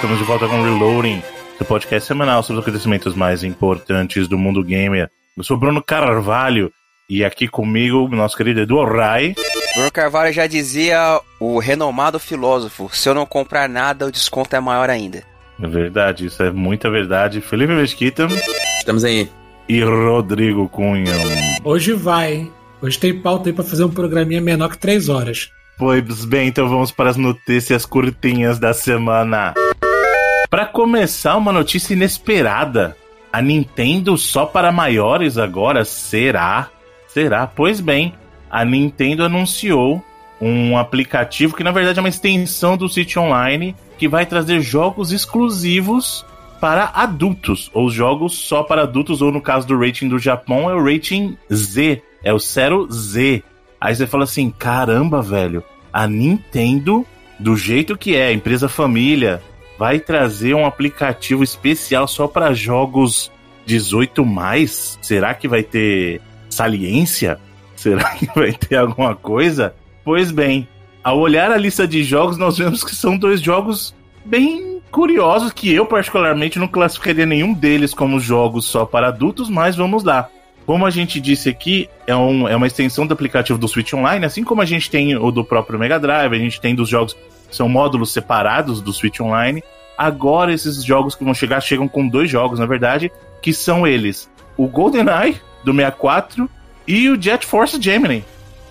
estamos de volta com Reloading, seu podcast semanal sobre os acontecimentos mais importantes do mundo gamer. Eu sou Bruno Carvalho e aqui comigo nosso querido Edu Rai. Bruno Carvalho já dizia o renomado filósofo: se eu não comprar nada, o desconto é maior ainda. É verdade, isso é muita verdade. Felipe Mesquita. Estamos aí. E Rodrigo Cunha. Hoje vai, hein? Hoje tem pauta aí pra fazer um programinha menor que três horas. Pois bem, então vamos para as notícias curtinhas da semana. Para começar, uma notícia inesperada. A Nintendo só para maiores agora? Será? Será? Pois bem, a Nintendo anunciou um aplicativo que na verdade é uma extensão do Switch Online que vai trazer jogos exclusivos para adultos, ou jogos só para adultos, ou no caso do rating do Japão é o rating Z, é o 0Z. Aí você fala assim: caramba, velho, a Nintendo, do jeito que é, empresa família, vai trazer um aplicativo especial só para jogos 18 mais? Será que vai ter saliência? Será que vai ter alguma coisa? Pois bem, ao olhar a lista de jogos, nós vemos que são dois jogos bem curiosos que eu particularmente não classificaria nenhum deles como jogos só para adultos, mas vamos lá. Como a gente disse aqui, é, um, é uma extensão do aplicativo do Switch Online, assim como a gente tem o do próprio Mega Drive, a gente tem dos jogos que são módulos separados do Switch Online. Agora esses jogos que vão chegar chegam com dois jogos, na verdade, que são eles: o GoldenEye do 64 e o Jet Force Gemini.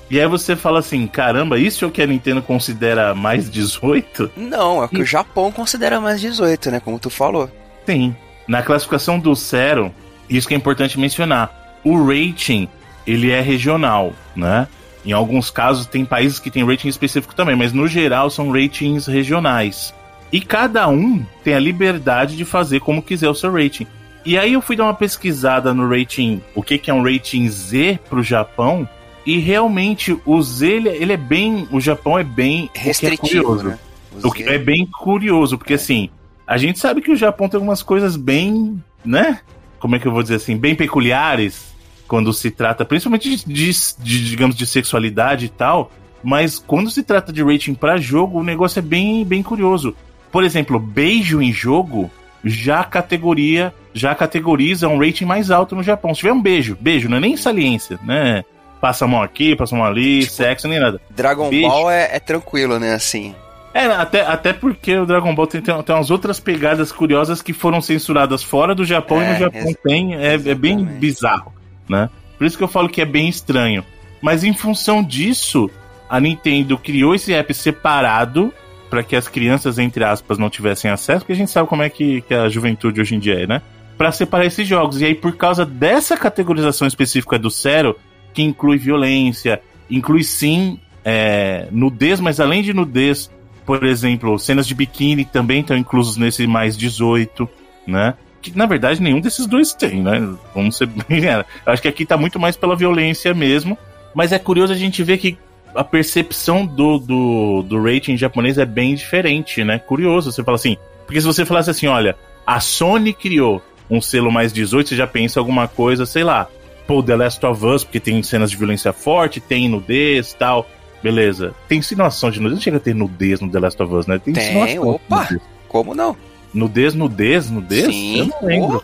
E aí você fala assim, caramba, isso é o que a Nintendo considera mais 18? Não, é o que o Japão considera mais 18, né? Como tu falou. Sim. Na classificação do Zero, isso que é importante mencionar. O rating, ele é regional, né? Em alguns casos tem países que têm rating específico também, mas no geral são ratings regionais. E cada um tem a liberdade de fazer como quiser o seu rating. E aí eu fui dar uma pesquisada no rating, o que, que é um rating Z pro Japão, e realmente o Z ele, ele é bem, o Japão é bem Restritivo, o é curioso. né? O que é bem curioso, porque assim, a gente sabe que o Japão tem algumas coisas bem, né? Como é que eu vou dizer assim, bem peculiares quando se trata, principalmente de, de- de, digamos, de sexualidade e tal. Mas quando se trata de rating pra jogo, o negócio é bem, bem curioso. Por exemplo, beijo em jogo já categoria, já categoriza um rating mais alto no Japão. Se tiver um beijo, beijo, não é nem saliência, né? Passa a mão aqui, passa a mão ali, Tipo, sexo, nem nada. Dragon Bicho. Ball é, é tranquilo, né? Assim. É, até, até porque o Dragon Ball tem, tem, tem umas outras pegadas curiosas que foram censuradas fora do Japão e É, no Japão ex- tem. É, é bem bizarro, né? Por isso que eu falo que é bem estranho. Mas em função disso, a Nintendo criou esse app separado para que as crianças, entre aspas, não tivessem acesso, porque a gente sabe como é que, que a juventude hoje em dia é, né? Para separar esses jogos. E aí, por causa dessa categorização específica do Zero, que inclui violência, inclui sim é, nudez, mas além de nudez, por exemplo, cenas de biquíni também estão inclusos nesse mais 18, né? Que na verdade nenhum desses dois tem, né? Vamos ser bem. Eu acho que aqui tá muito mais pela violência mesmo. Mas é curioso a gente ver que a percepção do, do, do rating japonês é bem diferente, né? Curioso, você fala assim. Porque se você falasse assim, olha, a Sony criou um selo mais 18, você já pensa alguma coisa, sei lá. Pô, The Last of Us, porque tem cenas de violência forte, tem nudez tal. Beleza. Tem insinuação de nudez. Não chega a ter nudez no The Last of Us, né? Tem, Tem, insinuação opa. Como não? Nudez, nudez, nudez? Sim, Eu não lembro.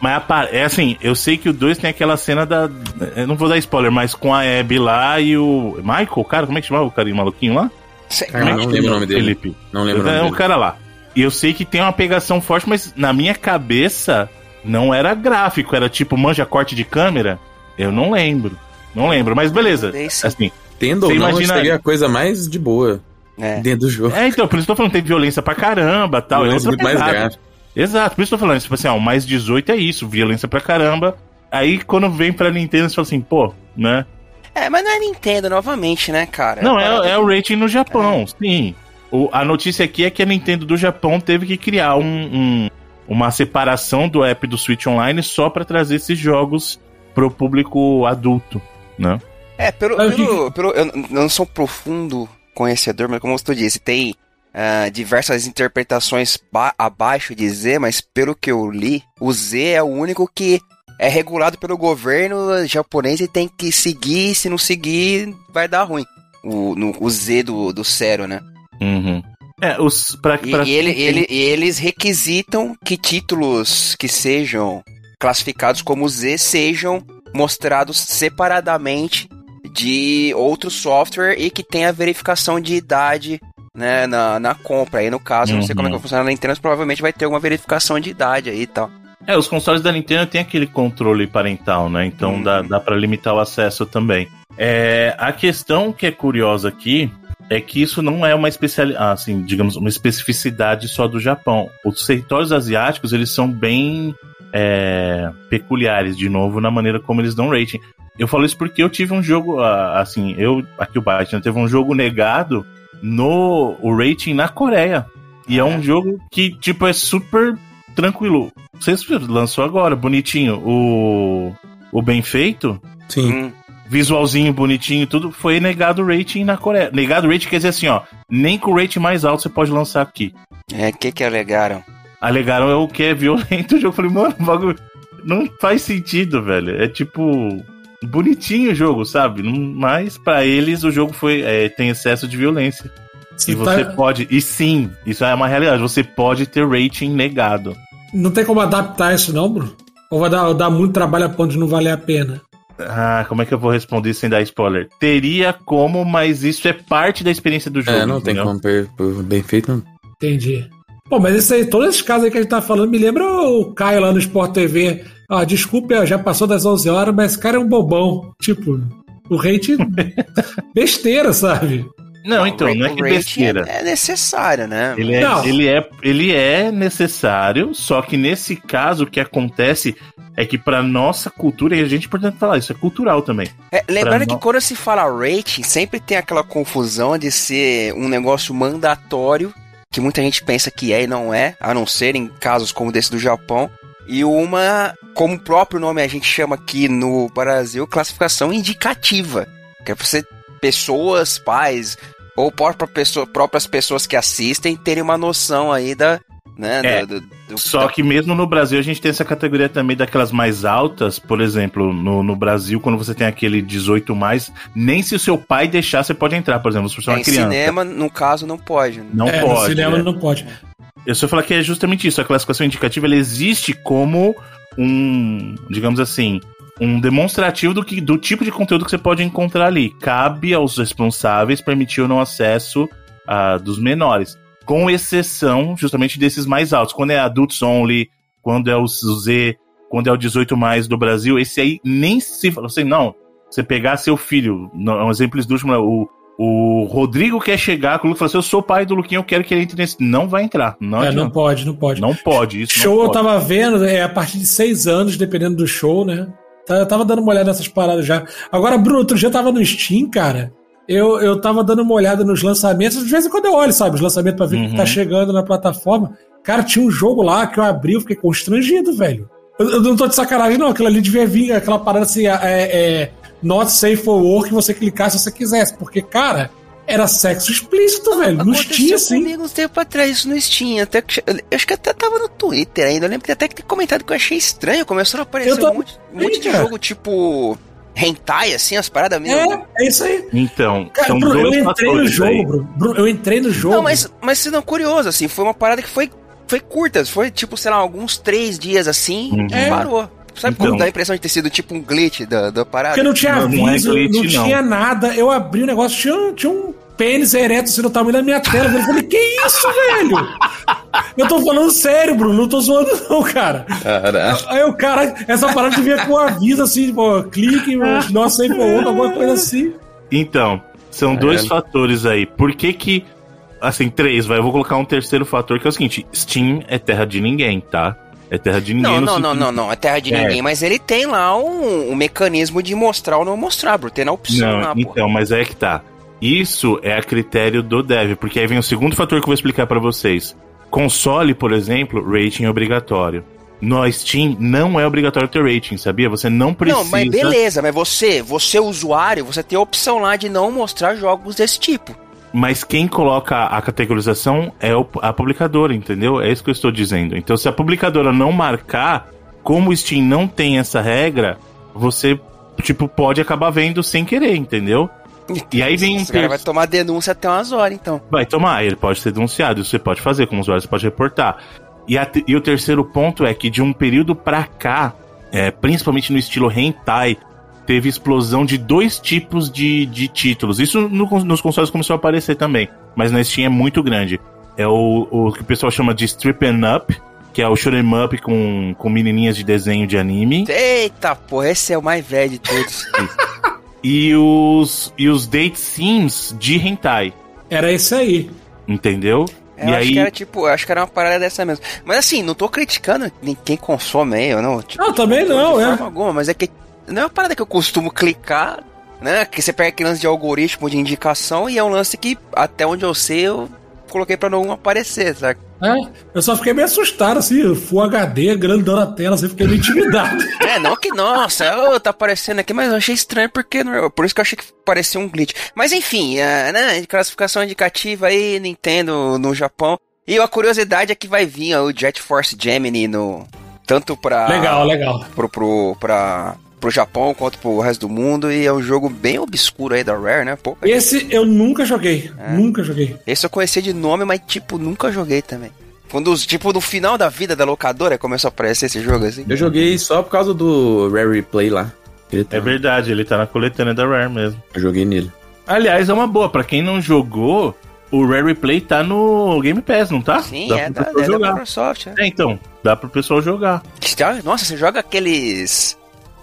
Mas apa- é assim, eu sei que o 2 tem aquela cena da. Eu não vou dar spoiler, mas com a Abby lá e o. Michael, cara, como é que chamava o carinha maluquinho lá? Cê- Cara, Como é não lembro o nome dele. Felipe. Não lembro o nome É o cara lá. E eu sei que tem uma pegação forte, mas na minha cabeça não era gráfico, era tipo manja corte de câmera. Eu não lembro. Não lembro, mas beleza. Assim, Tendo ou não, imagina- seria a coisa mais de boa É. dentro do jogo. é, então, por isso que eu tô falando, tem violência pra caramba tal. é Violência outra muito mais grave. Exato, por isso que eu tô falando, tipo assim, ó, o mais 18 é isso, violência pra caramba. Aí quando vem pra Nintendo, você fala assim, pô, né? É, mas não é Nintendo novamente, né, cara? Não, é, é o rating no Japão, É. sim. O- a notícia aqui é que a Nintendo do Japão teve que criar um, um- uma separação do app do Switch Online só pra trazer esses jogos pro público adulto, né? É, pelo, pelo, pelo- eu não sou profundo conhecedor, mas como tu disse, tem ah, diversas interpretações ba- abaixo de Z, mas pelo que eu li, o Z é o único que é regulado pelo governo japonês e tem que seguir, se não seguir, vai dar ruim. O, no- o Z do, do Zero, né? Uhum. É, os. Pra, E, pra e ele, e eles requisitam que títulos que sejam classificados como Z sejam mostrados separadamente de outro software e que tenha verificação de idade né, na, na compra. Aí no caso, eu não sei como é que Uhum. vai funcionar na Nintendo, mas provavelmente vai ter alguma verificação de idade aí e tal. É, os consoles da Nintendo tem aquele controle parental, né? Então Uhum. dá, dá para limitar o acesso também. É, a questão que é curiosa aqui é que isso não é uma especialidade, assim, digamos, uma especificidade só do Japão. Os territórios asiáticos, eles são bem é, peculiares, de novo, na maneira como eles dão rating. Eu falo isso porque eu tive um jogo, ah, assim, eu, aqui o né, teve um jogo negado no o rating na Coreia. E é um jogo que, tipo, é super tranquilo. Vocês lançou agora, bonitinho. O, o Bem Feito, Sim. Hum, visualzinho bonitinho e tudo, foi negado o rating na Coreia. Negado o rating quer dizer assim, ó, nem com o rating mais alto você pode lançar aqui. é, o que que alegaram? Alegaram é o que é violento o jogo. Eu falei, mano, o bagulho não faz sentido, velho. É tipo bonitinho o jogo, sabe? Mas pra eles o jogo foi é, tem excesso de violência. Se e você tá- pode, e sim, isso é uma realidade. Você pode ter rating negado. Não tem como adaptar isso, não, Bruno? Ou vai dar, dar muito trabalho a ponto de não valer a pena? Ah, como é que eu vou responder sem dar spoiler? Teria como, mas isso é parte da experiência do jogo. É, não tem entendeu? como per, per- bem feito, não. Entendi. Pô, mas isso aí, todos esses casos aí que a gente tá falando, me lembra o Caio lá no Sport TV. Ah, desculpa, já passou das 11 horas, mas esse cara é um bobão. Tipo, o rate besteira, sabe? Não, então, não é que rating besteira. É, é necessário, né? Ele é, Não. ele, é, ele é necessário, só que nesse caso o que acontece é que pra nossa cultura, e a gente é importante falar, isso é cultural também. É, lembrando Pra que quando se fala rating, sempre tem aquela confusão de ser um negócio mandatório, que muita gente pensa que é e não é, a não ser em casos como desse do Japão, e uma, como o próprio nome a gente chama aqui no Brasil, classificação indicativa, que é pra você, pessoas, pais, ou própria pessoa, próprias pessoas que assistem terem uma noção aí da, né, É, do, do- do- Só da- que mesmo no Brasil a gente tem essa categoria também daquelas mais altas, por exemplo, no, no Brasil, quando você tem aquele 18 mais, nem se o seu pai deixar, você pode entrar, por exemplo, se você é em uma criança. cinema, no caso, não pode. né? Não é, no pode. cinema é. não pode. Eu só falar que é justamente isso. A classificação indicativa ela existe como um, digamos assim, um demonstrativo do, que, do tipo de conteúdo que você pode encontrar ali. Cabe aos responsáveis permitir ou não acesso ah, dos menores. Com exceção, justamente, desses mais altos. Quando é adults only, quando é o Z, quando é o 18 mais do Brasil, esse aí nem se fala assim, não. Você pegar seu filho, um exemplo esdrúxulo, o, o Rodrigo quer chegar com o Luke e falar assim: Eu sou pai do Luquinho, eu quero que ele entre nesse. Não vai entrar. Não, é, não pode, não pode. Não pode, isso show não eu pode. tava vendo, é a partir de seis anos, dependendo do show, né? Tá- Eu tava dando uma olhada nessas paradas já. Agora, Bruno, outro dia eu tava no Steam, cara. Eu, eu tava dando uma olhada nos lançamentos. De vez em quando eu olho, sabe? Os lançamentos pra ver o que Uhum. tá chegando na plataforma. Cara, tinha um jogo lá que eu abri, eu fiquei constrangido, velho. Eu, eu não tô de sacanagem, não. Aquilo ali devia vir, aquela parada assim, é, é not safe for work, que você clicar se você quisesse. Porque, cara, era sexo explícito, velho. Steam, Aconteceu assim. comigo uns tempo atrás, isso no Steam. Até que, eu acho que até tava no Twitter ainda. Eu lembro que até que ter comentado que eu achei estranho. Começaram a aparecer tô- um monte, um monte de jogo tipo. Hentai, assim, as paradas meio. É, é isso aí. Então, Cara, são Bruno, eu dois entrei no jogo. Bruno. Bruno, eu entrei no jogo. Não, mas, mas sendo curioso, assim, foi uma parada que foi, foi curta. Foi tipo, sei lá, alguns três dias assim Uhum. e É. parou. Sabe Então. quando dá a impressão de ter sido tipo um glitch da, da parada? Porque não tinha Não, não é aviso, não, glitch, não. tinha nada. Eu abri o negócio, tinha, tinha um pênis ereto assim no tamanho da minha tela. Eu falei, que isso, velho? Eu tô falando sério, Bruno, não tô zoando, não, cara. Caralho. Aí o cara, essa parada devia com um aviso assim, tipo, clique, nossa, aí for alguma coisa assim. Então, são É. dois fatores aí. Por que que. Assim, três, vai. Eu vou colocar um terceiro fator que é o seguinte: Steam é terra de ninguém, tá? É terra de ninguém. Não, não, não, não, não. É terra de É. ninguém, mas ele tem lá um, um mecanismo de mostrar ou não mostrar, bro. Tem na opção Não, lá, pô. então, mas é que tá. Isso é a critério do dev, porque aí vem o segundo fator que eu vou explicar pra vocês. Console, por exemplo, rating é obrigatório. No Steam não é obrigatório ter rating, sabia? Você não precisa. Não, mas beleza, mas você, você usuário, você tem a opção lá de não mostrar jogos desse tipo. Mas quem coloca a categorização é a publicadora, entendeu? É isso que eu estou dizendo. Então, se a publicadora não marcar, como o Steam não tem essa regra, você, tipo, pode acabar vendo sem querer, entendeu? E aí vem um Esse cara vai tomar denúncia até umas horas, então. Vai tomar, ele pode ser denunciado, isso você pode fazer, como usuário você pode reportar. E, a e o terceiro ponto é que de um período pra cá, é, principalmente no estilo hentai, teve explosão de dois tipos de, de títulos. Isso no- nos consoles começou a aparecer também, mas na Steam é muito grande. É o, o que o pessoal chama de Strippin' Up, que é o shoot'em up com, com menininhas de desenho de anime. Eita, porra, esse é o mais velho de todos. E os, e os date sims de hentai, Era esse aí. entendeu? Eu e acho aí, que era tipo, eu acho que era uma parada dessa mesmo. Mas assim, não tô criticando nem quem consome aí, eu não. Tipo, Não, também não, de é. alguma, mas é que não é uma parada que eu costumo clicar, né? Que você pega aquele lance de algoritmo de indicação e é um lance que, até onde eu sei, eu coloquei pra não aparecer, sabe? É, eu só fiquei meio assustado, assim, Full HD, grandão na tela, assim, fiquei meio intimidado. É, não que, nossa, ô, tá aparecendo aqui, mas eu achei estranho porque, não- por isso que eu achei que parecia um glitch. Mas enfim, é, né, classificação indicativa aí, Nintendo no Japão. E a curiosidade é que vai vir ó, o Jet Force Gemini no... Tanto pra... legal, legal. Pro, pro, pra, pro Japão quanto pro resto do mundo. E é um jogo bem obscuro aí da Rare, né? Pô, Esse eu nunca joguei, É. nunca joguei. esse eu conhecia de nome, mas tipo, nunca joguei também. Quando, tipo, no final da vida da locadora começou a aparecer esse jogo assim. Eu joguei só por causa do Rare Replay lá. Ele tá- É verdade, ele tá na coletânea da Rare mesmo. Eu joguei nele. Aliás, é uma boa, pra quem não jogou, o Rare Replay tá no Game Pass, não tá? Sim, dá é da, pessoal é da jogar. Microsoft, né? É, então, dá pro pessoal jogar. Nossa, você joga aqueles.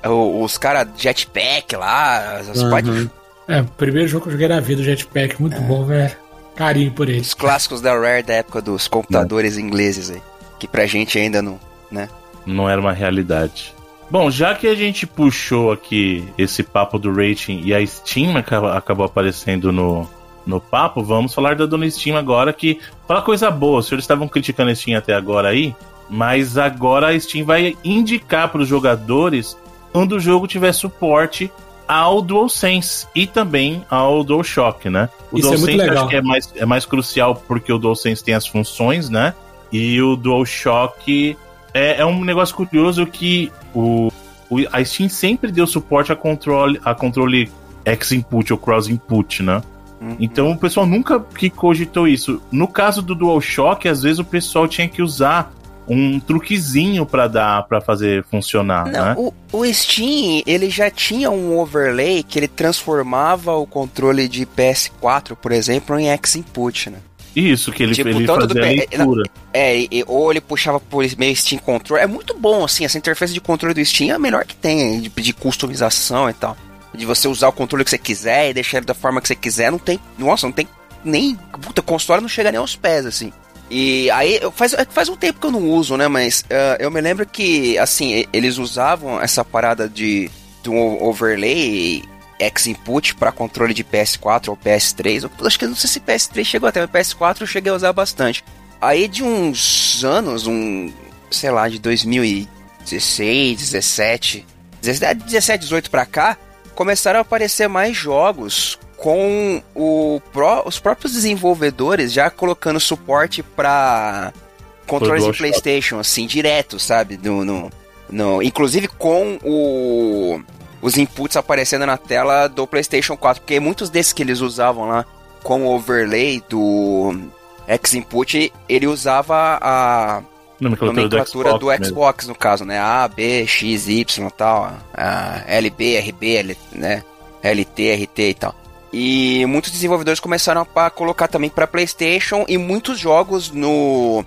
O- Os caras jetpack lá, as Uhum. pode- É, o primeiro jogo que eu joguei na vida, o Jetpack, muito bom, velho. Carinho por ele. os clássicos da Rare da época dos computadores ingleses aí. Que pra gente ainda não. né? Não era uma realidade. Bom, já que a gente puxou aqui esse papo do rating e a Steam acabou aparecendo no, no papo, vamos falar da dona Steam agora, que fala coisa boa. Os senhores estavam criticando a Steam até agora aí, mas agora a Steam vai indicar para os jogadores quando o jogo tiver suporte ao DualSense e também ao DualShock, né? O Isso é muito DualSense legal. acho que é mais, é mais crucial porque o DualSense tem as funções, né? E o DualShock é, é um negócio curioso que o, o- a Steam sempre deu suporte a controle, a controle X-Input ou Cross-Input, né? Uhum. Então o pessoal nunca que cogitou isso. No caso do DualShock, às vezes o pessoal tinha que usar um truquezinho pra dar para fazer funcionar, Não, né? o, o Steam, ele já tinha um overlay que ele transformava o controle de PS4, por exemplo, em X-Input, né? Isso que ele, Tipo, ele do fazia P- leitura. É, e- ou ele puxava por meio Steam Control. É muito bom, assim, essa interface de controle do Steam é a melhor que tem, de, de customização e tal. De você usar o controle que você quiser e deixar ele da forma que você quiser, não tem. Nossa, não tem nem. Puta, console não chega nem aos pés, assim. E aí, faz, é faz um tempo que eu não uso, né? Mas ah, eu me lembro que, assim, eles usavam essa parada de, de um overlay X-Input para controle de PS4 ou PS3. Eu acho que não sei se PS3 chegou até, mas PS4 eu cheguei a usar bastante. Aí de uns anos, um, sei lá, de 2016, 17, 17, 18 pra cá, começaram a aparecer mais jogos com o pró- os próprios desenvolvedores já colocando suporte pra controles de. PlayStation, assim, direto, sabe? No, no, no- inclusive com o, os inputs aparecendo na tela do PlayStation 4, porque muitos desses que eles usavam lá com o overlay do X-Input, ele usava a Nomenclatura, nomenclatura do mesmo. Xbox, no caso, né? A, B, X, Y e tal. A LB, RB, L, né? LT, RT e tal. E muitos desenvolvedores começaram a colocar também para PlayStation e muitos jogos no,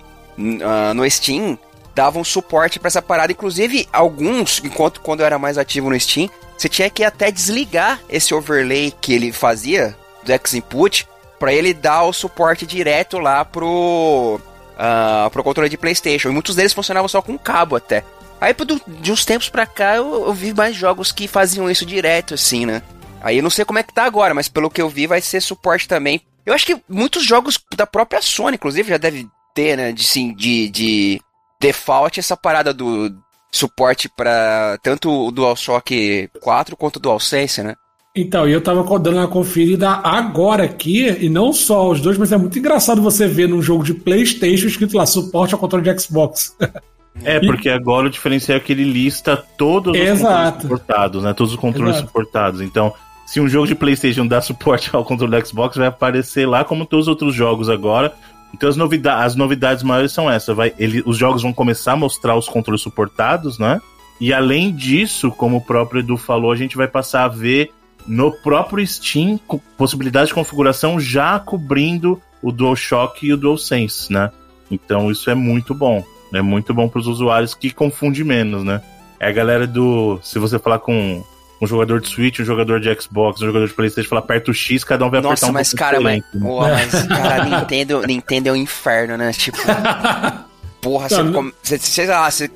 ah, no Steam davam suporte para essa parada. Inclusive, alguns, enquanto quando eu era mais ativo no Steam, você tinha que até desligar esse overlay que ele fazia do X-Input para ele dar o suporte direto lá pro ah, pro controle de PlayStation. E muitos deles funcionavam só com cabo até. Aí de uns tempos pra cá eu, eu vi mais jogos que faziam isso direto, assim, né? Aí eu não sei como é que tá agora, mas pelo que eu vi vai ser suporte também. Eu acho que muitos jogos da própria Sony, inclusive, já deve ter, né? De, sim, de, de default essa parada do suporte pra tanto o DualShock 4 quanto o DualSense, né? Então, e eu tava dando uma conferida agora aqui, e não só os dois, mas é muito engraçado você ver num jogo de PlayStation escrito lá, suporte ao controle de Xbox. É, porque agora o diferencial é que ele lista todos os Exato. controles suportados, né? Todos os controles Exato. suportados. Então, se um jogo de PlayStation dá suporte ao controle do Xbox, vai aparecer lá como todos os outros jogos agora. Então, as, novida as novidades maiores são essas. Vai, ele, os jogos vão começar a mostrar os controles suportados, né? E além disso, como o próprio Edu falou, a gente vai passar a ver no próprio Steam possibilidade de configuração já cobrindo o DualShock e o DualSense, né? Então isso é muito bom. É muito bom para os usuários que confunde menos, né? É a galera do. Se você falar com um jogador de Switch, um jogador de Xbox, um jogador de Playstation, falar aperta o X, cada um vai apertar Nossa, um mas cara, mas, né? pô, mas cara, Nintendo, Nintendo é um inferno, né? Tipo, porra, você, Não, come- você, sei lá, você,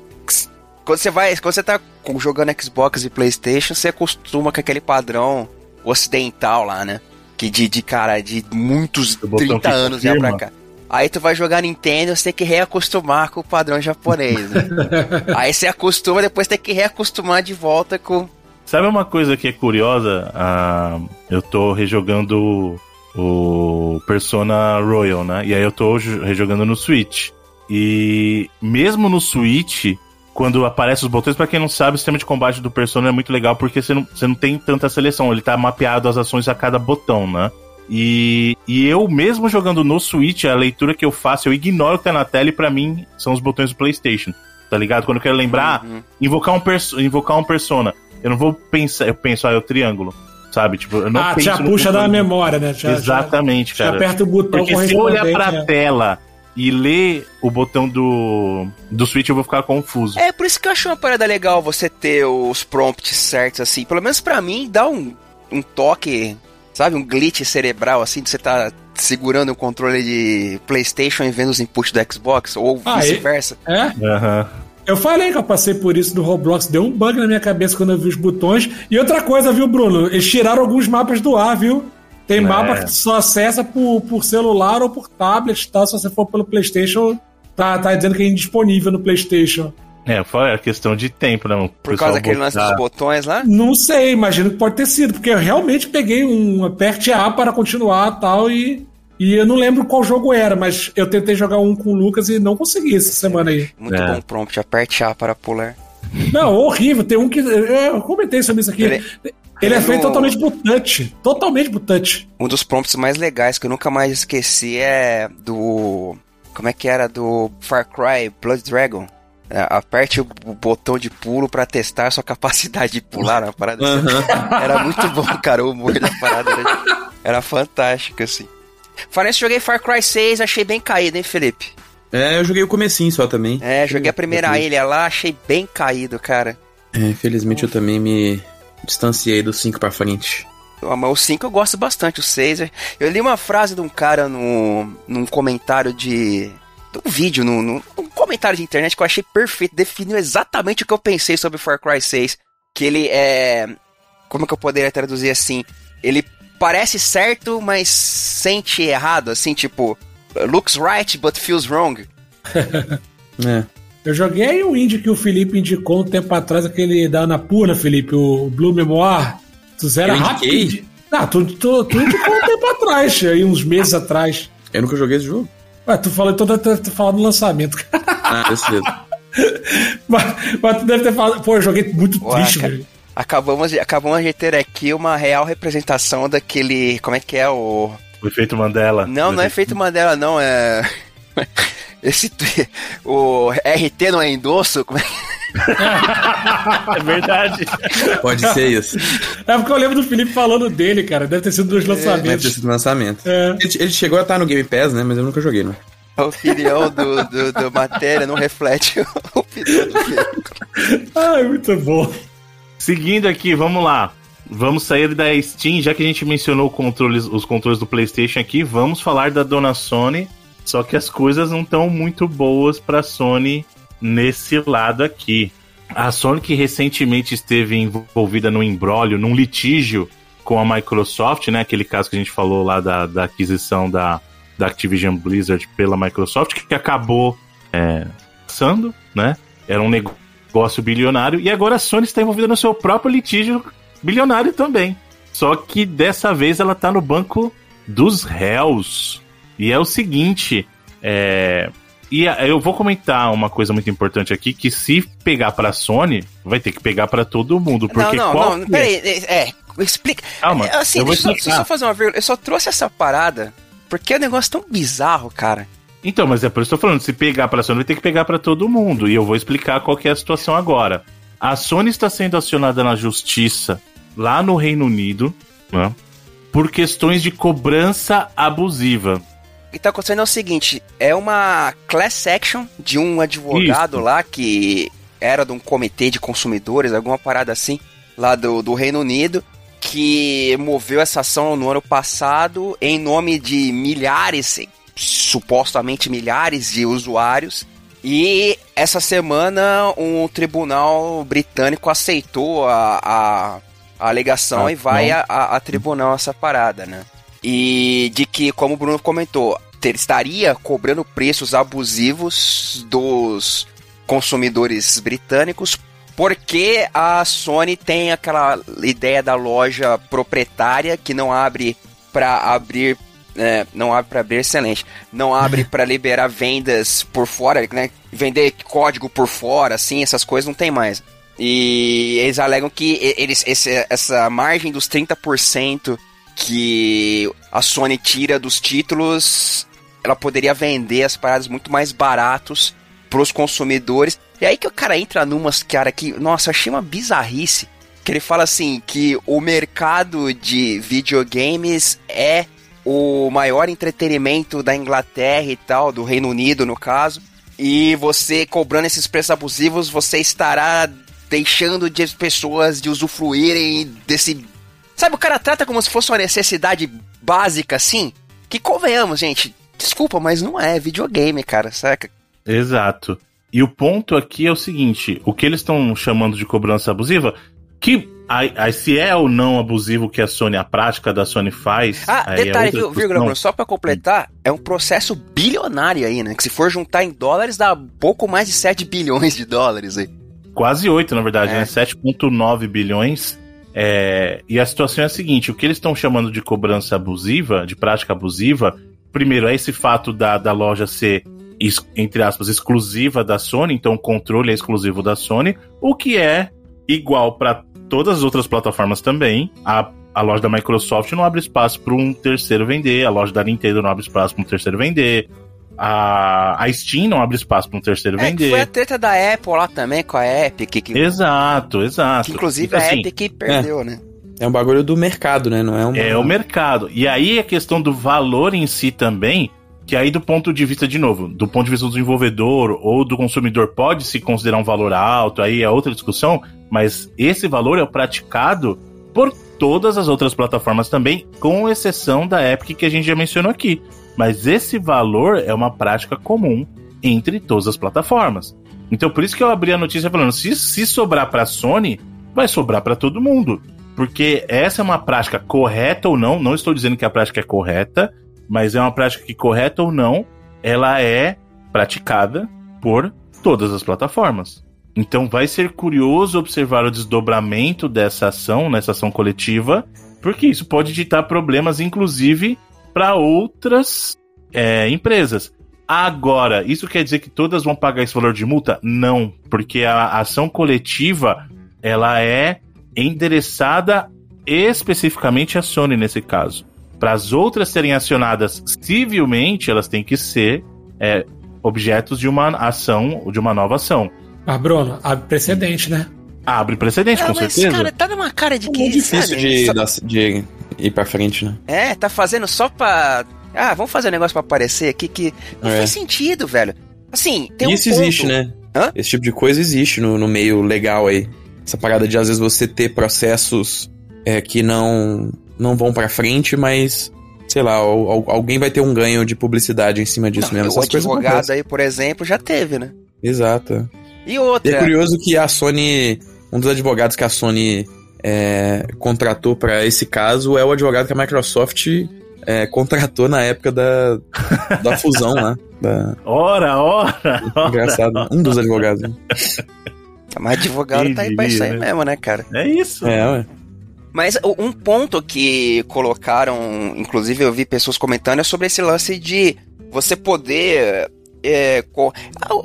quando você vai, quando você tá jogando Xbox e PlayStation, você acostuma com aquele padrão ocidental lá, né? Que de, de cara, de muitos O botão 30 que anos já pra cá. Aí tu vai jogar Nintendo, você tem que reacostumar com o padrão japonês, né? Aí você acostuma, depois tem que reacostumar de volta com. Sabe uma coisa que é curiosa? Ah, eu tô rejogando o Persona Royal, né? E aí eu tô jo- rejogando no Switch. E mesmo no Switch, quando aparecem os botões, pra quem não sabe, o sistema de combate do Persona é muito legal porque você não, você não tem tanta seleção, ele tá mapeado as ações a cada botão, né? E, e eu, mesmo jogando no Switch, a leitura que eu faço, eu ignoro o que tá na tela e pra mim são os botões do PlayStation. Tá ligado? Quando eu quero lembrar, Uhum. invocar um, invocar um persona. Eu não vou pensar, eu penso, ah, é o triângulo. Sabe? Tipo, eu não ah, penso já puxa da memória, né? Já, Exatamente, já, já cara. aperta o botão Porque se eu olhar pra né? tela e ler o botão do, do Switch, eu vou ficar confuso. É, por isso que eu acho uma parada legal você ter os prompts certos, assim. Pelo menos pra mim, dá um, um toque, sabe? Um glitch cerebral, assim, de você tá segurando o controle de PlayStation e vendo os inputs do Xbox, ou Ah, vice-versa. É? Aham. Eu falei que eu passei por isso do Roblox, deu um bug na minha cabeça quando eu vi os botões. E outra coisa, viu, Bruno? Eles tiraram alguns mapas do ar, viu? Tem É. mapa que só acessa por, por celular ou por tablet, tá? Se você for pelo PlayStation, tá, tá dizendo que é indisponível no PlayStation. É, foi a questão de tempo, né? O Por causa daquele lance dos botões lá. Não sei, imagino que pode ter sido, porque eu realmente peguei um aperte A para continuar tal e. E eu não lembro qual jogo era, mas eu tentei jogar um com o Lucas e não consegui essa semana aí. Muito É. bom prompt, aperte A para pular. Não, horrível. Tem um que. Eu comentei sobre isso aqui. Ele- Ele, é ele feito no- totalmente pro touch. Totalmente pro touch. Um dos prompts mais legais que eu nunca mais esqueci é do. Como é que era? Do Far Cry Blood Dragon. É, aperte o botão de pulo pra testar a sua capacidade de pular na parada. assim. Era muito bom, cara. O humor da parada era, era fantástico, assim. Falando joguei Far Cry 6, achei bem caído, hein, Felipe? É, eu joguei o comecinho só também. É, joguei a primeira ilha lá, achei bem caído, cara. É, infelizmente eu também me distanciei do 5 pra frente. Mas o 5 eu gosto bastante, o 6. Eu li uma frase de um cara no, num comentário de. de um vídeo, num, num, num comentário de internet que eu achei perfeito, definiu exatamente o que eu pensei sobre Far Cry 6. Que ele é. Como que eu poderia traduzir assim? Ele parece certo, mas sente errado, assim, tipo. Looks right, but feels wrong. É. Eu joguei o indie que o Felipe indicou um tempo atrás, aquele da Anapurna, Felipe, o Blue Memoir. Tu zera rápido. Ah, tu, tu, tu indicou um tempo atrás, aí uns meses atrás. Eu nunca joguei esse jogo. Ué, tu falou, então deve ter falado do lançamento. Ah, desse dedo. mas, mas tu deve ter falado. Pô, eu joguei muito Ué, triste, cara. velho. Acabamos de, acabamos de ter aqui uma real representação daquele. Como é que é o. O efeito Mandela. Não, não é feito Mandela, não, é. Esse. O RT não é endosso? Como é que- É verdade. Pode ser isso. É porque eu lembro do Felipe falando dele, cara. Deve ter sido dos Deve ter lançamentos. sido lançamento. É. Ele, ele chegou a estar no Game Pass, né? Mas eu nunca joguei, não. A opinião do, do, do matéria não reflete a opinião do Felipe. Ai, muito bom. Seguindo aqui, vamos lá. Vamos sair da Steam, já que a gente mencionou controles, os controles do PlayStation aqui, vamos falar da dona Sony. Só que as coisas não estão muito boas para Sony nesse lado aqui. A Sony que recentemente esteve envolvida num embrólio, num litígio com a Microsoft, né? Aquele caso que a gente falou lá da, da aquisição da, da Activision Blizzard pela Microsoft, que acabou é, né? Era um negócio bilionário. E agora a Sony está envolvida no seu próprio litígio bilionário também. Só que dessa vez ela tá no banco dos réus. E é o seguinte, é... E eu vou comentar uma coisa muito importante aqui, que se pegar pra Sony, vai ter que pegar para todo mundo, porque não, não, qual não, peraí, é, é, explica. Calma, é, assim, eu vou deixa, só- deixa eu só fazer uma vírgula, eu só trouxe essa parada porque é um negócio tão bizarro, cara. Então, mas é por isso que eu tô falando, se pegar pra Sony, vai ter que pegar pra todo mundo. E eu vou explicar qual que é a situação agora. A Sony está sendo acionada na justiça lá no Reino Unido, né, por questões de cobrança abusiva. O que tá acontecendo é o seguinte: é uma class action de um advogado Isso. lá que era de um comitê de consumidores, alguma parada assim, lá do, do Reino Unido, que moveu essa ação no ano passado em nome de milhares, supostamente milhares de usuários. E essa semana um tribunal britânico aceitou a, a, a alegação Ah, e vai a, a tribunal essa parada, né? E de que, como o Bruno comentou, ter- estaria cobrando preços abusivos dos consumidores britânicos porque a Sony tem aquela ideia da loja proprietária que não abre para abrir é, não abre para abrir excelente não abre para liberar vendas por fora né vender código por fora assim essas coisas não tem mais e eles alegam que eles esse- essa margem dos 30% que a Sony tira dos títulos ela poderia vender as paradas muito mais baratos pros consumidores. E aí que o cara entra numas, cara, que, nossa, achei uma bizarrice. Que ele fala assim, que o mercado de videogames é o maior entretenimento da Inglaterra e tal, do Reino Unido no caso. E você cobrando esses preços abusivos, você estará deixando de as pessoas de usufruírem desse. Sabe, o cara trata como se fosse uma necessidade básica assim? Que convenhamos, gente. Desculpa, mas não é videogame, cara, saca? Exato. E o ponto aqui é o seguinte: o que eles estão chamando de cobrança abusiva, que aí, aí se é ou não abusivo que a Sony, a prática da Sony faz. Ah, é detalhe, outra viu, vírgula. Bruno, só pra completar, é um processo bilionário aí, né? Que se for juntar em dólares, dá pouco mais de 7 bilhões de dólares aí. Quase 8, na verdade, É. né? 7,9 bilhões. É, e a situação é a seguinte: o que eles estão chamando de cobrança abusiva, de prática abusiva, primeiro é esse fato da, da loja ser, entre aspas, exclusiva da Sony, então o controle é exclusivo da Sony, o que é igual para todas as outras plataformas também. A, a loja da Microsoft não abre espaço para um terceiro vender, a loja da Nintendo não abre espaço para um terceiro vender. A, a Steam não abre espaço para um terceiro É, que vender. foi a treta da Apple lá também, com a Epic, que, Exato, exato. que inclusive Então, a assim, Epic perdeu, né? É um bagulho do mercado, né? Não é uma... É o mercado. E aí a questão do valor em si também, que aí do ponto de vista, de novo, do ponto de vista do desenvolvedor ou do consumidor pode se considerar um valor alto, aí é outra discussão, mas esse valor é praticado por todas as outras plataformas também, com exceção da Epic que a gente já mencionou aqui. Mas esse valor é uma prática comum entre todas as plataformas. Então por isso que eu abri a notícia falando, se, se sobrar para Sony, vai sobrar para todo mundo. Porque essa é uma prática correta ou não, não estou dizendo que a prática é correta, mas é uma prática que, correta ou não, ela é praticada por todas as plataformas. Então vai ser curioso observar o desdobramento dessa ação, nessa ação coletiva, porque isso pode ditar problemas, inclusive, para outras é, empresas. Agora, isso quer dizer que todas vão pagar esse valor de multa? Não, porque a ação coletiva ela é endereçada especificamente à Sony nesse caso. Para as outras serem acionadas civilmente, elas têm que ser é, objetos de uma ação, de uma nova ação. Mas, Bruno, abre precedente, né? Abre precedente, Ah, com mas, certeza. cara, tá numa cara de É que. muito difícil de, só- de ir pra frente, né? É, tá fazendo só pra. Ah, vamos fazer um negócio pra aparecer aqui que não É. faz sentido, velho. Assim, tem E um isso ponto. existe, né? Hã? Esse tipo de coisa existe no, no meio legal aí. Essa parada de às vezes você ter processos é, que não não vão pra frente, mas sei lá, al- al- alguém vai ter um ganho de publicidade em cima disso Não, mesmo. o Essas coisas advogado aí, por exemplo, já teve, né? Exato. E E outra. é curioso que a Sony, um dos advogados que a Sony é, contratou pra esse caso é o advogado que a Microsoft é, contratou na época da, da fusão lá. Da, Ora, ora! engraçado. Um dos advogados. né? Mas advogado Quem tá aí pra isso aí né? mesmo, né, cara? É isso. É, ué. Mas um ponto que colocaram, inclusive eu vi pessoas comentando, é sobre esse lance de você poder. É,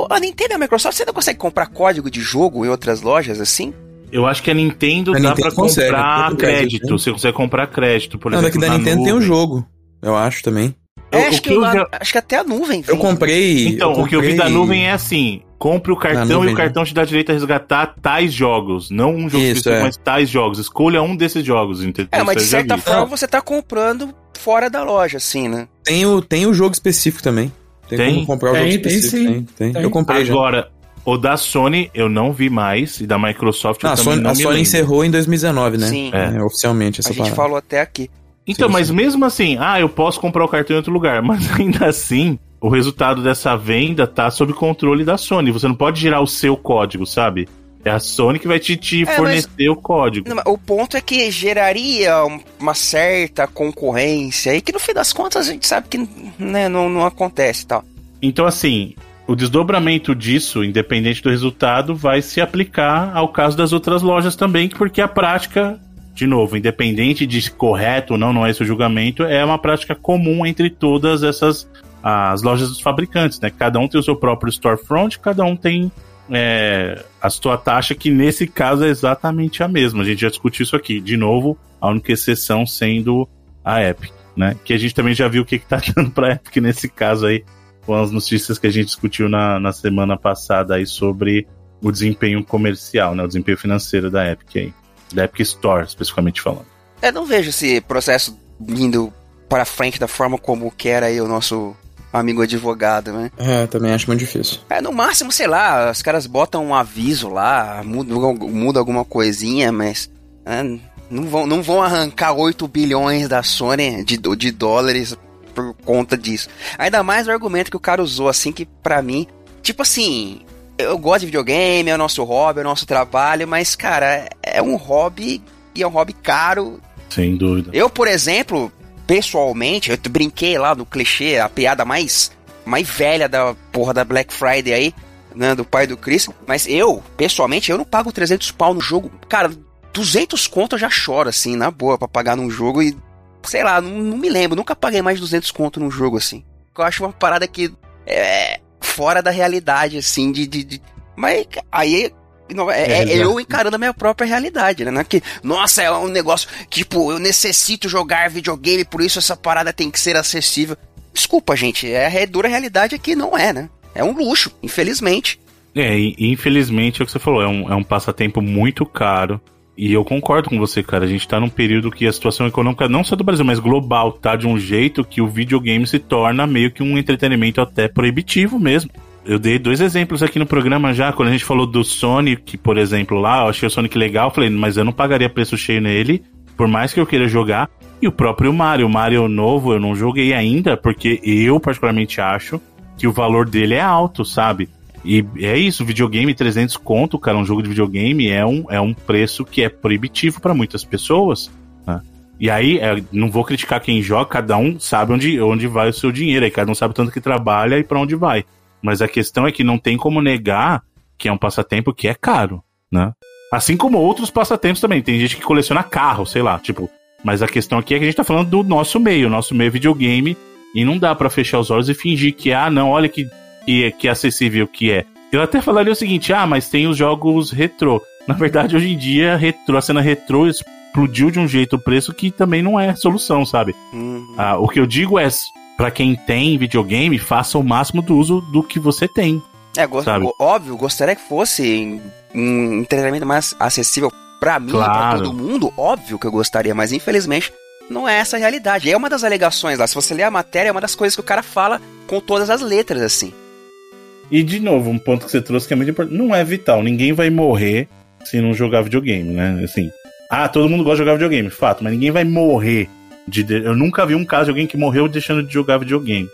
a Nintendo e a Microsoft, você não consegue comprar código de jogo em outras lojas assim? Eu acho que a Nintendo a dá Nintendo pra consegue, comprar crédito. Né? Você consegue comprar crédito, por não, exemplo. Não, daqui da Nintendo nuvem. tem o jogo. Eu acho também. É, eu, acho, que, que eu, lá, acho que até a nuvem. Eu comprei. Então, eu comprei... o que eu vi da nuvem é assim: compre o cartão e o cartão te dá direito a resgatar tais jogos. Não um jogo Isso, é. mas tais jogos. Escolha um desses jogos, entendeu? É, mas de certa forma você tá comprando fora da loja, assim, né? Tem o, tem o jogo específico também. Tem, tem? como comprar o tem, jogo tem, específico. Sim. Tem, tem. Eu comprei Agora, já. o da Sony eu não vi mais, e da Microsoft eu ah, também Sony, não A Sony encerrou em 2019, né? Sim. É. É, oficialmente essa A gente falou até aqui. Então, Sim, mas sim. mesmo assim, ah, eu posso comprar o cartão em outro lugar, mas ainda assim, o resultado dessa venda tá sob controle da Sony. Você não pode girar o seu código, sabe? É a Sony que vai te, te É, fornecer mas- o código. Não, o ponto é que geraria um- uma certa concorrência e que no fim das contas a gente sabe que né, não, não acontece tal. Então, assim, o desdobramento disso, independente do resultado, vai se aplicar ao caso das outras lojas também, porque a prática, de novo, independente de se correto ou não, não é esse o julgamento, é uma prática comum entre todas essas as lojas dos fabricantes, né? Cada um tem o seu próprio storefront, cada um tem é, a sua taxa, que nesse caso é exatamente a mesma. A gente já discutiu isso aqui. De novo, a única exceção sendo a Epic, né? Que a gente também já viu o que, que tá dando pra Epic nesse caso aí, com as notícias que a gente discutiu na, na semana passada aí sobre o desempenho comercial, né? O desempenho financeiro da Epic aí. Da Epic Store, especificamente falando. Eu não vejo esse processo indo para frente da forma como quer aí o nosso amigo advogado, né? É, também acho muito difícil. É, no máximo, sei lá, os caras botam um aviso lá, muda, muda alguma coisinha, mas é, não, vão, não vão arrancar 8 bilhões da Sony de, de dólares por conta disso. Ainda mais o argumento que o cara usou, assim, que pra mim, tipo assim, eu gosto de videogame, é o nosso hobby, é o nosso trabalho, mas, cara, é um hobby e é um hobby caro. Sem dúvida. Eu, por exemplo, pessoalmente, eu brinquei lá no clichê, a piada mais, mais velha da porra da Black Friday aí, né, do pai do Chris. Mas eu, pessoalmente, eu não pago 300 pau no jogo. Cara, 200 conto eu já choro, assim, na boa, pra pagar num jogo e, sei lá, não, não me lembro, nunca paguei mais de 200 conto num jogo, assim. Eu acho uma parada que é fora da realidade, assim, de... de, de... Mas aí não, é, é, É, eu encarando a minha própria realidade, né? Não é que, nossa, é um negócio, tipo, eu necessito jogar videogame, por isso essa parada tem que ser acessível. Desculpa, gente, é a dura realidade é que não é, né? É um luxo, infelizmente. É, infelizmente é o que você falou, é um, é um passatempo muito caro. E eu concordo com você, cara. A gente tá num período que a situação econômica, não só do Brasil, mas global, tá de um jeito que o videogame se torna meio que um entretenimento até proibitivo mesmo. Eu dei dois exemplos aqui no programa já, quando a gente falou do Sonic, por exemplo, lá, eu achei o Sonic legal, falei, mas eu não pagaria preço cheio nele, por mais que eu queira jogar. E o próprio Mario, o Mario novo, eu não joguei ainda, porque eu particularmente acho que o valor dele é alto, sabe? E é isso, videogame 300 conto, cara, um jogo de videogame é um, é um preço que é proibitivo para muitas pessoas. né? E aí, é, não vou criticar quem joga, cada um sabe onde, onde vai o seu dinheiro, aí cada um sabe tanto que trabalha e para onde vai. Mas a questão é que não tem como negar que é um passatempo que é caro, né? Assim como outros passatempos também. Tem gente que coleciona carro, sei lá, tipo. Mas a questão aqui é que a gente tá falando do nosso meio, nosso meio é videogame, e não dá pra fechar os olhos e fingir que, ah, não, olha que, que, que acessível que é. Eu até falaria o seguinte, ah, mas tem os jogos retrô. Na verdade, hoje em dia, retrô, a cena retrô explodiu de um jeito o preço que também não é solução, sabe? Hum, Ah, o que eu digo é, pra quem tem videogame, faça o máximo do uso do que você tem. É, go- Sabe? óbvio, gostaria que fosse um entretenimento mais acessível pra mim, pra Claro. todo mundo. Óbvio que eu gostaria, mas infelizmente não é essa a realidade. É uma das alegações lá. Se você ler a matéria, é uma das coisas que o cara fala com todas as letras, assim. E de novo, um ponto que você trouxe que é muito importante. Não é vital. Ninguém vai morrer se não jogar videogame, né? Assim. Ah, todo mundo gosta de jogar videogame, fato, mas ninguém vai morrer de. Eu nunca vi um caso de alguém que morreu deixando de jogar videogame.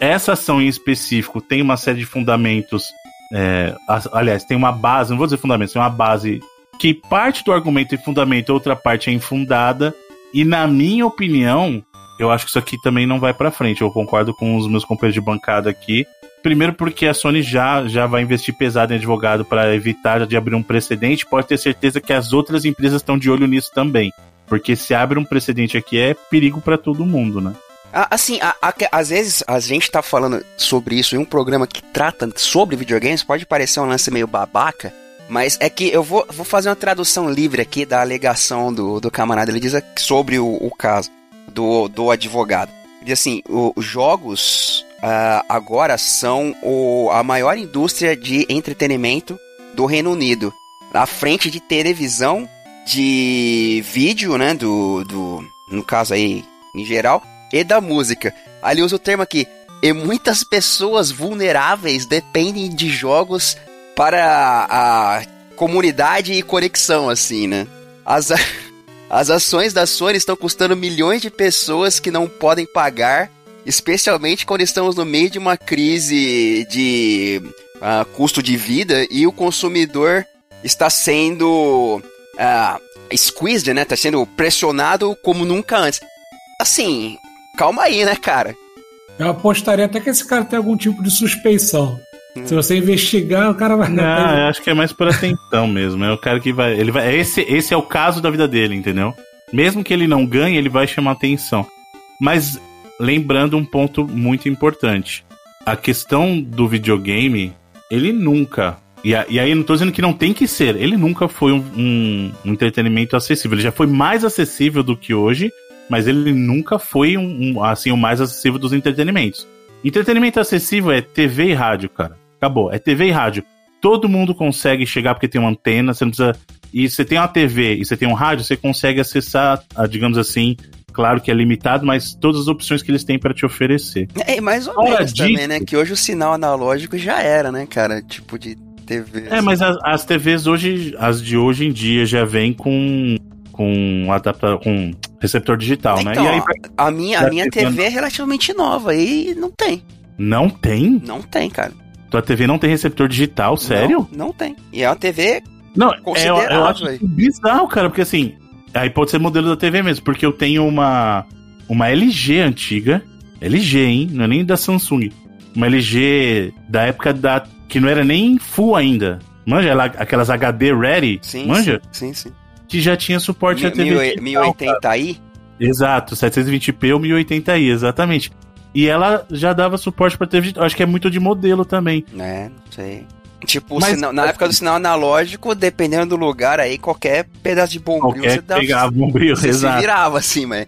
Essa ação em específico tem uma série de fundamentos. é, aliás, tem uma base, não vou dizer fundamentos, tem uma base que parte do argumento é fundamento, outra parte é infundada. E na minha opinião, eu acho que isso aqui também não vai pra frente. Eu concordo com os meus companheiros de bancada aqui. Primeiro porque a Sony já, já vai investir pesado em advogado para evitar de abrir um precedente. Pode ter certeza que as outras empresas estão de olho nisso também. Porque se abre um precedente aqui é perigo para todo mundo, né? Assim, a, a, às vezes a gente tá falando sobre isso em um programa que trata sobre videogames, pode parecer um lance meio babaca, mas é que eu vou, vou fazer uma tradução livre aqui da alegação do, do camarada. Ele diz sobre o, o caso do, do advogado. Ele diz assim: os jogos uh, agora são o, a maior indústria de entretenimento do Reino Unido. À frente de televisão, de vídeo, né? Do, do, no caso aí, em geral, e da música. Ali usa o termo aqui. E muitas pessoas vulneráveis dependem de jogos para a comunidade e conexão, assim, né? As, as ações da Sony estão custando milhões de pessoas que não podem pagar, especialmente quando estamos no meio de uma crise de uh, custo de vida e o consumidor está sendo uh, squeezed, né? Está sendo pressionado como nunca antes. Assim, calma aí, né, cara? Eu apostaria até que esse cara tem algum tipo de suspeição. Hum. Se você investigar, o cara vai. Não, eu acho que é mais por atenção mesmo. É o cara que vai. Ele vai. Esse, esse é o caso da vida dele, entendeu? Mesmo que ele não ganhe, ele vai chamar atenção. Mas lembrando um ponto muito importante. A questão do videogame, ele nunca. E, a, e aí não tô dizendo que não tem que ser. Ele nunca foi um, um, um entretenimento acessível. Ele já foi mais acessível do que hoje mas ele nunca foi um, um, assim o mais acessível dos entretenimentos. Entretenimento acessível é TV e rádio, cara. Acabou. É TV e rádio. Todo mundo consegue chegar porque tem uma antena, você não precisa. E você tem uma TV e você tem um rádio, você consegue acessar, digamos assim, claro que é limitado, mas todas as opções que eles têm para te oferecer. É, mais ou Fora menos disso, também, né? Que hoje o sinal analógico já era, né, cara? Tipo de TV. É, mas as, as TVs hoje, as de hoje em dia já vêm com com adapta com receptor digital, então, né? E aí, a minha, a minha TV é relativamente nova e não tem. Não tem? Não tem, cara. Tua TV não tem receptor digital, sério? Não, não tem. E é uma TV não, é, eu acho bizarro, cara, porque assim, aí pode ser modelo da TV mesmo, porque eu tenho uma uma LG antiga, LG, hein? Não é nem da Samsung. Uma LG da época da que não era nem full ainda. Manja, ela, aquelas HD ready, sim, manja? Sim, sim. sim que já tinha suporte a TV. 1080i? Exato, 720p ou 1080i, exatamente. E ela já dava suporte para TV Acho que é muito de modelo também. É, não sei. Tipo, Mas, sinal, na época do sinal analógico, dependendo do lugar aí, qualquer pedaço de bombril você dava. Pegava bombril, você exato. se virava assim, mas.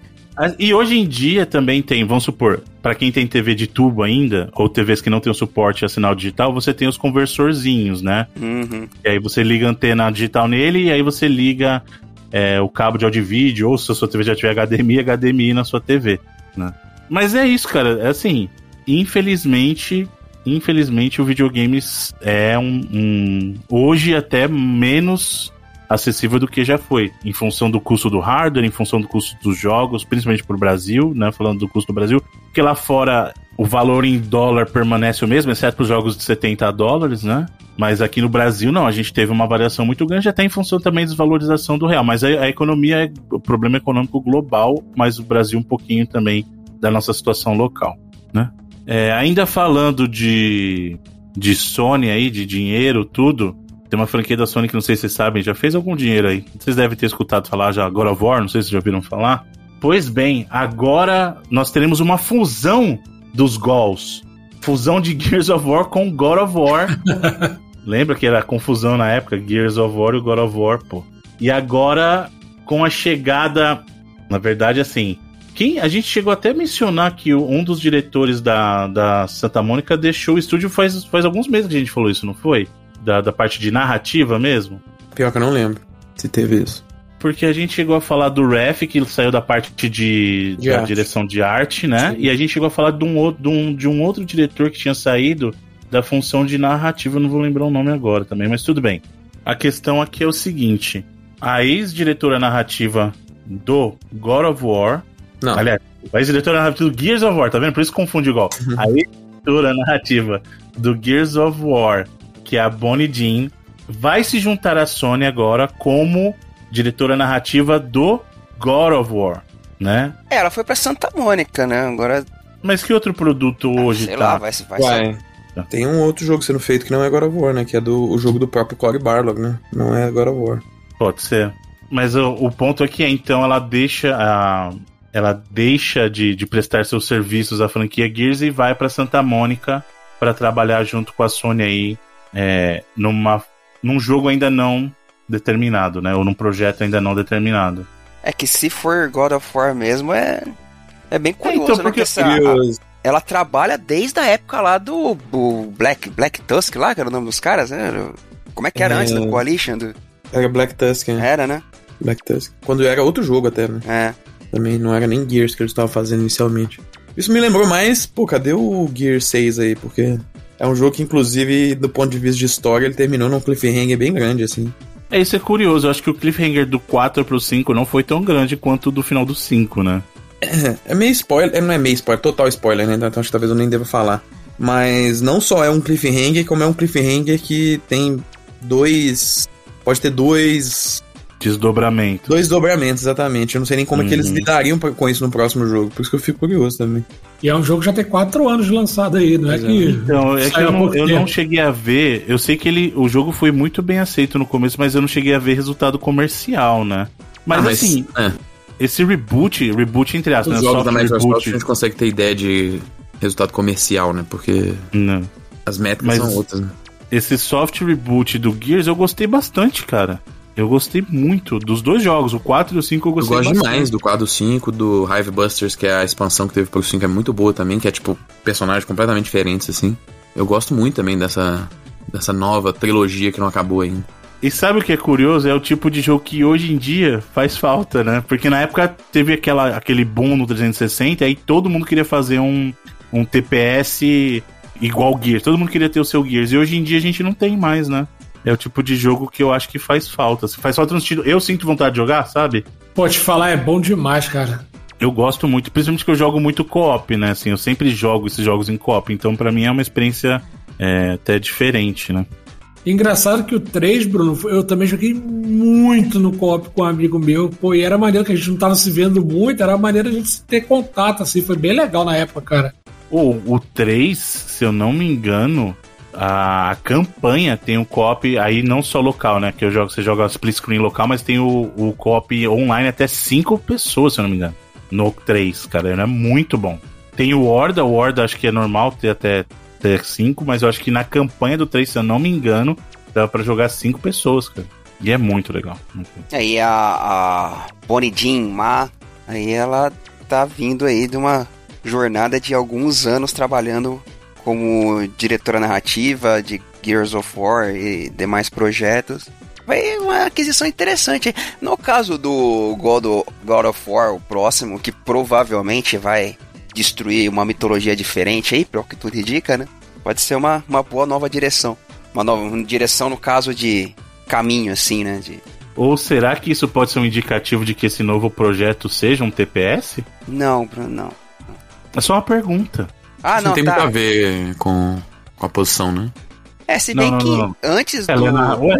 E hoje em dia também tem, vamos supor, para quem tem TV de tubo ainda, ou TVs que não tem o suporte a sinal digital, você tem os conversorzinhos, né? Uhum. E aí você liga a antena digital nele e aí você liga é, o cabo de áudio e vídeo, ou se a sua TV já tiver HDMI, HDMI na sua TV, né? Mas é isso, cara. É assim, infelizmente, infelizmente o videogames é um, um hoje até menos acessível do que já foi, em função do custo do hardware, em função do custo dos jogos, principalmente para o Brasil, né? Falando do custo do Brasil, porque lá fora o valor em dólar permanece o mesmo, exceto para os jogos de 70 dólares, né? Mas aqui no Brasil, não, a gente teve uma variação muito grande, até em função também da desvalorização do real. Mas a, a economia é o problema econômico global, mas o Brasil um pouquinho também da nossa situação local, né? É, ainda falando de, de Sony aí, de dinheiro, tudo, tem uma franquia da Sony que não sei se vocês sabem, já fez algum dinheiro aí. Vocês devem ter escutado falar já God of War, não sei se já ouviram falar. Pois bem, agora nós teremos uma fusão dos gols. Fusão de Gears of War com God of War. Lembra que era confusão na época, Gears of War e God of War, pô. E agora, com a chegada. Na verdade, assim. Quem, a gente chegou até a mencionar que um dos diretores da, da Santa Mônica deixou o estúdio faz, faz alguns meses que a gente falou isso, não foi? Da, da parte de narrativa mesmo? Pior que eu não lembro se teve isso. Porque a gente chegou a falar do Ref, que saiu da parte de, de da direção de arte, né? Sim. E a gente chegou a falar de um, outro, de, um, de um outro diretor que tinha saído da função de narrativa, eu não vou lembrar o nome agora também, mas tudo bem. A questão aqui é o seguinte: a ex-diretora narrativa do God of War. Não. Aliás, a ex-diretora narrativa do Gears of War, tá vendo? Por isso confunde igual. a ex-diretora narrativa do Gears of War que é a Bonnie Jean, vai se juntar à Sony agora como diretora narrativa do God of War, né? É, ela foi pra Santa Mônica, né? Agora. Mas que outro produto ah, hoje sei tá? Lá, vai, vai, vai. Tem um outro jogo sendo feito que não é God of War, né? Que é do o jogo do próprio Cory Barlog, né? Não é God of War. Pode ser. Mas o, o ponto aqui é, então, ela deixa a. Ela deixa de, de prestar seus serviços à franquia Gears e vai para Santa Mônica para trabalhar junto com a Sony aí é, numa, num jogo ainda não determinado, né? Ou num projeto ainda não determinado. É que se for God of War mesmo, é, é bem curioso, então, né? porque Que essa, a- ela trabalha desde a época lá do, do Black, Black Tusk lá, que era o nome dos caras, né? Como é que era É. antes da Coalition? Do- Era Black Tusk, né? Era, né? Black Tusk. Quando era outro jogo até, né? É. Também não era nem Gears que eles estavam fazendo inicialmente. Isso me lembrou mais, pô, cadê o Gear 6 aí? Porque é um jogo que, inclusive, do ponto de vista de história, ele terminou num cliffhanger bem grande, assim. É, isso é curioso. Eu acho que o cliffhanger do 4 pro 5 não foi tão grande quanto o do final do 5, né? É meio spoiler, é, não é meio spoiler, total spoiler, né? Então acho que talvez eu nem deva falar. Mas não só é um cliffhanger, como é um cliffhanger que tem dois. Pode ter dois. Desdobramento. Dois dobramentos, exatamente. Eu não sei nem como é que eles Uhum. lidariam pra- com isso no próximo jogo. Por isso que eu fico curioso também. E é um jogo que já tem quatro anos de lançado aí, não é é. que. Então, é que eu, não, eu não cheguei a ver. Eu sei que ele, o jogo foi muito bem aceito no começo, mas eu não cheguei a ver resultado comercial, né? Mas, Ah, assim, é, esse reboot, reboot entre aspas, os né? jogos da Soft Microsoft a gente consegue ter ideia de resultado comercial, né? Porque Não. as métricas Mas- são outras, né? Esse soft reboot do Gears eu gostei bastante, cara. Eu gostei muito dos dois jogos, o 4 e o 5 eu Eu gostei gosto bastante. demais do quadro 5, do Hive Busters, que é a expansão que teve pro 5, é muito boa também, que é tipo personagens completamente diferentes, assim. Eu gosto muito também dessa, dessa nova trilogia que não acabou ainda. E sabe o que é curioso? É o tipo de jogo que hoje em dia faz falta, né? Porque na época teve aquela, aquele boom no 360 e aí todo mundo queria fazer um, um TPS igual Gears. Todo mundo queria ter o seu Gears. E hoje em dia a gente não tem mais, né? É o tipo de jogo que eu acho que faz falta. Se faz falta no sentido. Eu sinto vontade de jogar, sabe? Pô, te falar, é bom demais, cara. Eu gosto muito, principalmente que eu jogo muito co-op, né? Assim, eu sempre jogo esses jogos em co-op. Então, pra mim é uma experiência é, até diferente, né? Engraçado que o 3, Bruno, eu também joguei muito no co-op com um amigo meu. Pô, e era maneiro que a gente não tava se vendo muito, era maneiro a gente ter contato, assim. Foi bem legal na época, cara. O, o 3, se eu não me engano, a campanha tem o co-op aí não só local, né? Que eu jogo, você joga split screen local, mas tem o, o co-op online até 5 pessoas, se eu não me engano. No 3, cara, é muito bom. Tem o Horda, o Horda acho que é normal ter até 5, mas eu acho que na campanha do 3, se eu não me engano, dá pra jogar 5 pessoas, cara. E é muito legal. Aí a, a Bonnie Jean Ma, aí ela tá vindo aí de uma jornada de alguns anos trabalhando como diretora narrativa de Gears of War e demais projetos. Vai uma aquisição interessante. No caso do God of, God of War, o próximo, que provavelmente vai destruir uma mitologia diferente aí, pelo que tudo indica, né? Pode ser uma, uma boa nova direção. Uma nova uma direção no caso de caminho, assim, né? De, Ou será que isso pode ser um indicativo de que esse novo projeto seja um TPS? Não, Bruno, não. É só uma pergunta. Ah, Isso não, não tem tá. muito a ver com, com a posição, né? É, se bem não, que não, não. antes do. Ela, é na- Ué?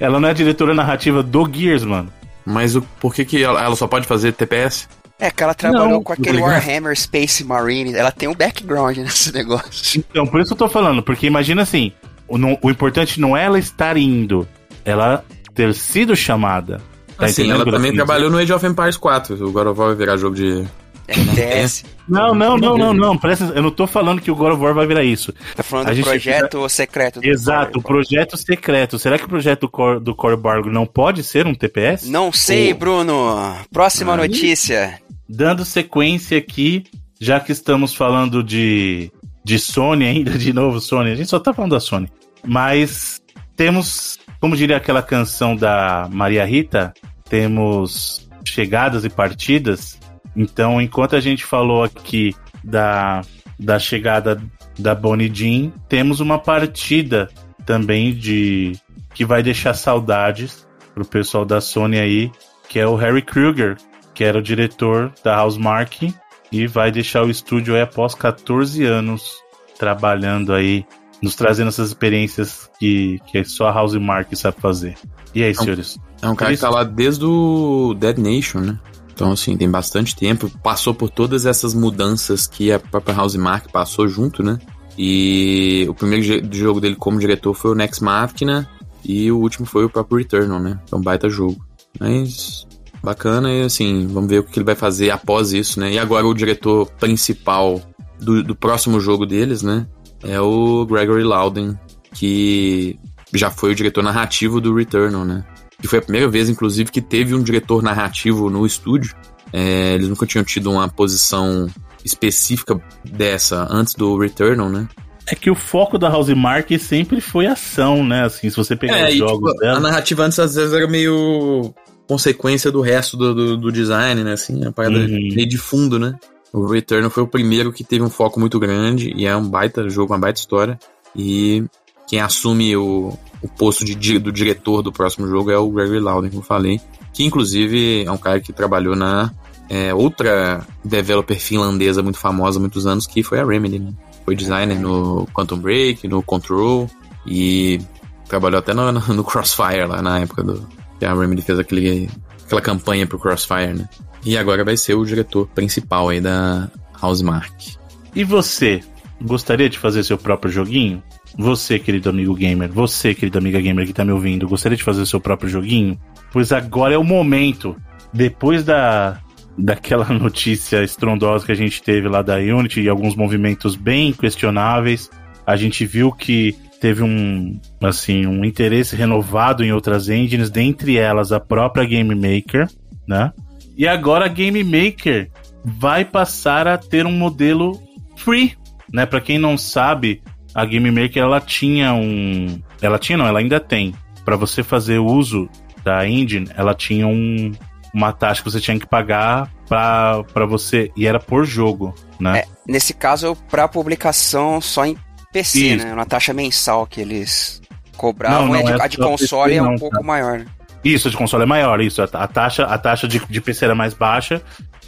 ela não é a diretora narrativa do Gears, mano. Mas o, por que, que ela, ela só pode fazer TPS? É que ela trabalhou Não, com aquele tô ligado. Warhammer Space Marine. Ela tem um background nesse negócio. Então, por isso que eu tô falando, porque imagina assim, o, não- o importante não é ela estar indo, ela ter sido chamada. Tá assim, ela também trabalhou no Age of Empires 4. O God of War vai virar jogo de. RTS. dizer? Não, não, não, não, não. Presta, eu não tô falando que o God of War vai virar isso. Tá falando A do projeto secreto. do Exato, o projeto secreto. Será que o projeto do Core, do Core Bargo não pode ser um TPS? Não sei, Ou- Bruno. Próxima Aí. notícia. Dando sequência aqui, já que estamos falando de, de Sony ainda, de novo Sony, a gente só tá falando da Sony. Mas temos, como diria aquela canção da Maria Rita, temos chegadas e partidas. Então, enquanto a gente falou aqui da, da chegada da Bonnie Jean, temos uma partida também de que vai deixar saudades pro pessoal da Sony aí, que é o Harry Krueger, que era o diretor da Housemark e vai deixar o estúdio aí após 14 anos trabalhando aí, nos trazendo essas experiências que, que só a Housemark sabe fazer. E aí, Então, senhores? É um cara que tá lá desde o Dead Nation, né? Então, assim, tem bastante tempo. Passou por todas essas mudanças que a própria House Mark passou junto, né? E o primeiro jogo dele como diretor foi o Next Machina. E o último foi o próprio Returnal, né? Então, baita jogo. Mas bacana e assim, vamos ver o que ele vai fazer após isso, né? E agora o diretor principal do, do próximo jogo deles, né? É o Gregory Loudon, que já foi o diretor narrativo do Returnal, né? E foi a primeira vez, inclusive, que teve um diretor narrativo no estúdio. É, eles nunca tinham tido uma posição específica dessa antes do Returnal, né? É que o foco da House Mark sempre foi ação, né? Assim, se você pegar é, os e, jogos tipo, dela. A narrativa antes às vezes era meio consequência do resto do, do, do design, né? Assim, a parada Uhum. meio de fundo, né? O Returnal foi o primeiro que teve um foco muito grande e é um baita jogo, uma baita história. E quem assume o, o posto de, do diretor do próximo jogo é o Gregory Loudon, como eu falei. Que inclusive é um cara que trabalhou na é, outra developer finlandesa muito famosa há muitos anos, que foi a Remedy. Né? Foi designer no Quantum Break, no Control e trabalhou até no, no Crossfire lá na época do que a Remedy fez aquele, aquela campanha pro Crossfire, né? E agora vai ser o diretor principal aí da Housemark. E você, gostaria de fazer seu próprio joguinho? Você, querido amigo gamer, você, querida amiga gamer que tá me ouvindo, gostaria de fazer seu próprio joguinho? Pois agora é o momento. Depois da daquela notícia estrondosa que a gente teve lá da Unity e alguns movimentos bem questionáveis, a gente viu que teve um assim um interesse renovado em outras engines, dentre elas a própria Game Maker, né? E agora a Game Maker vai passar a ter um modelo free, né? Para quem não sabe, a Game Maker ela tinha um, ela tinha não, ela ainda tem. Para você fazer uso da engine, ela tinha um, uma taxa que você tinha que pagar para você e era por jogo, né? É, nesse caso, pra publicação só em PC, Isso. né? Uma taxa mensal que eles cobravam. Não, não a de, é a de console PC é um não, pouco tá? maior. né? Isso, a de console é maior, isso. A, a taxa, a taxa de, de PC era mais baixa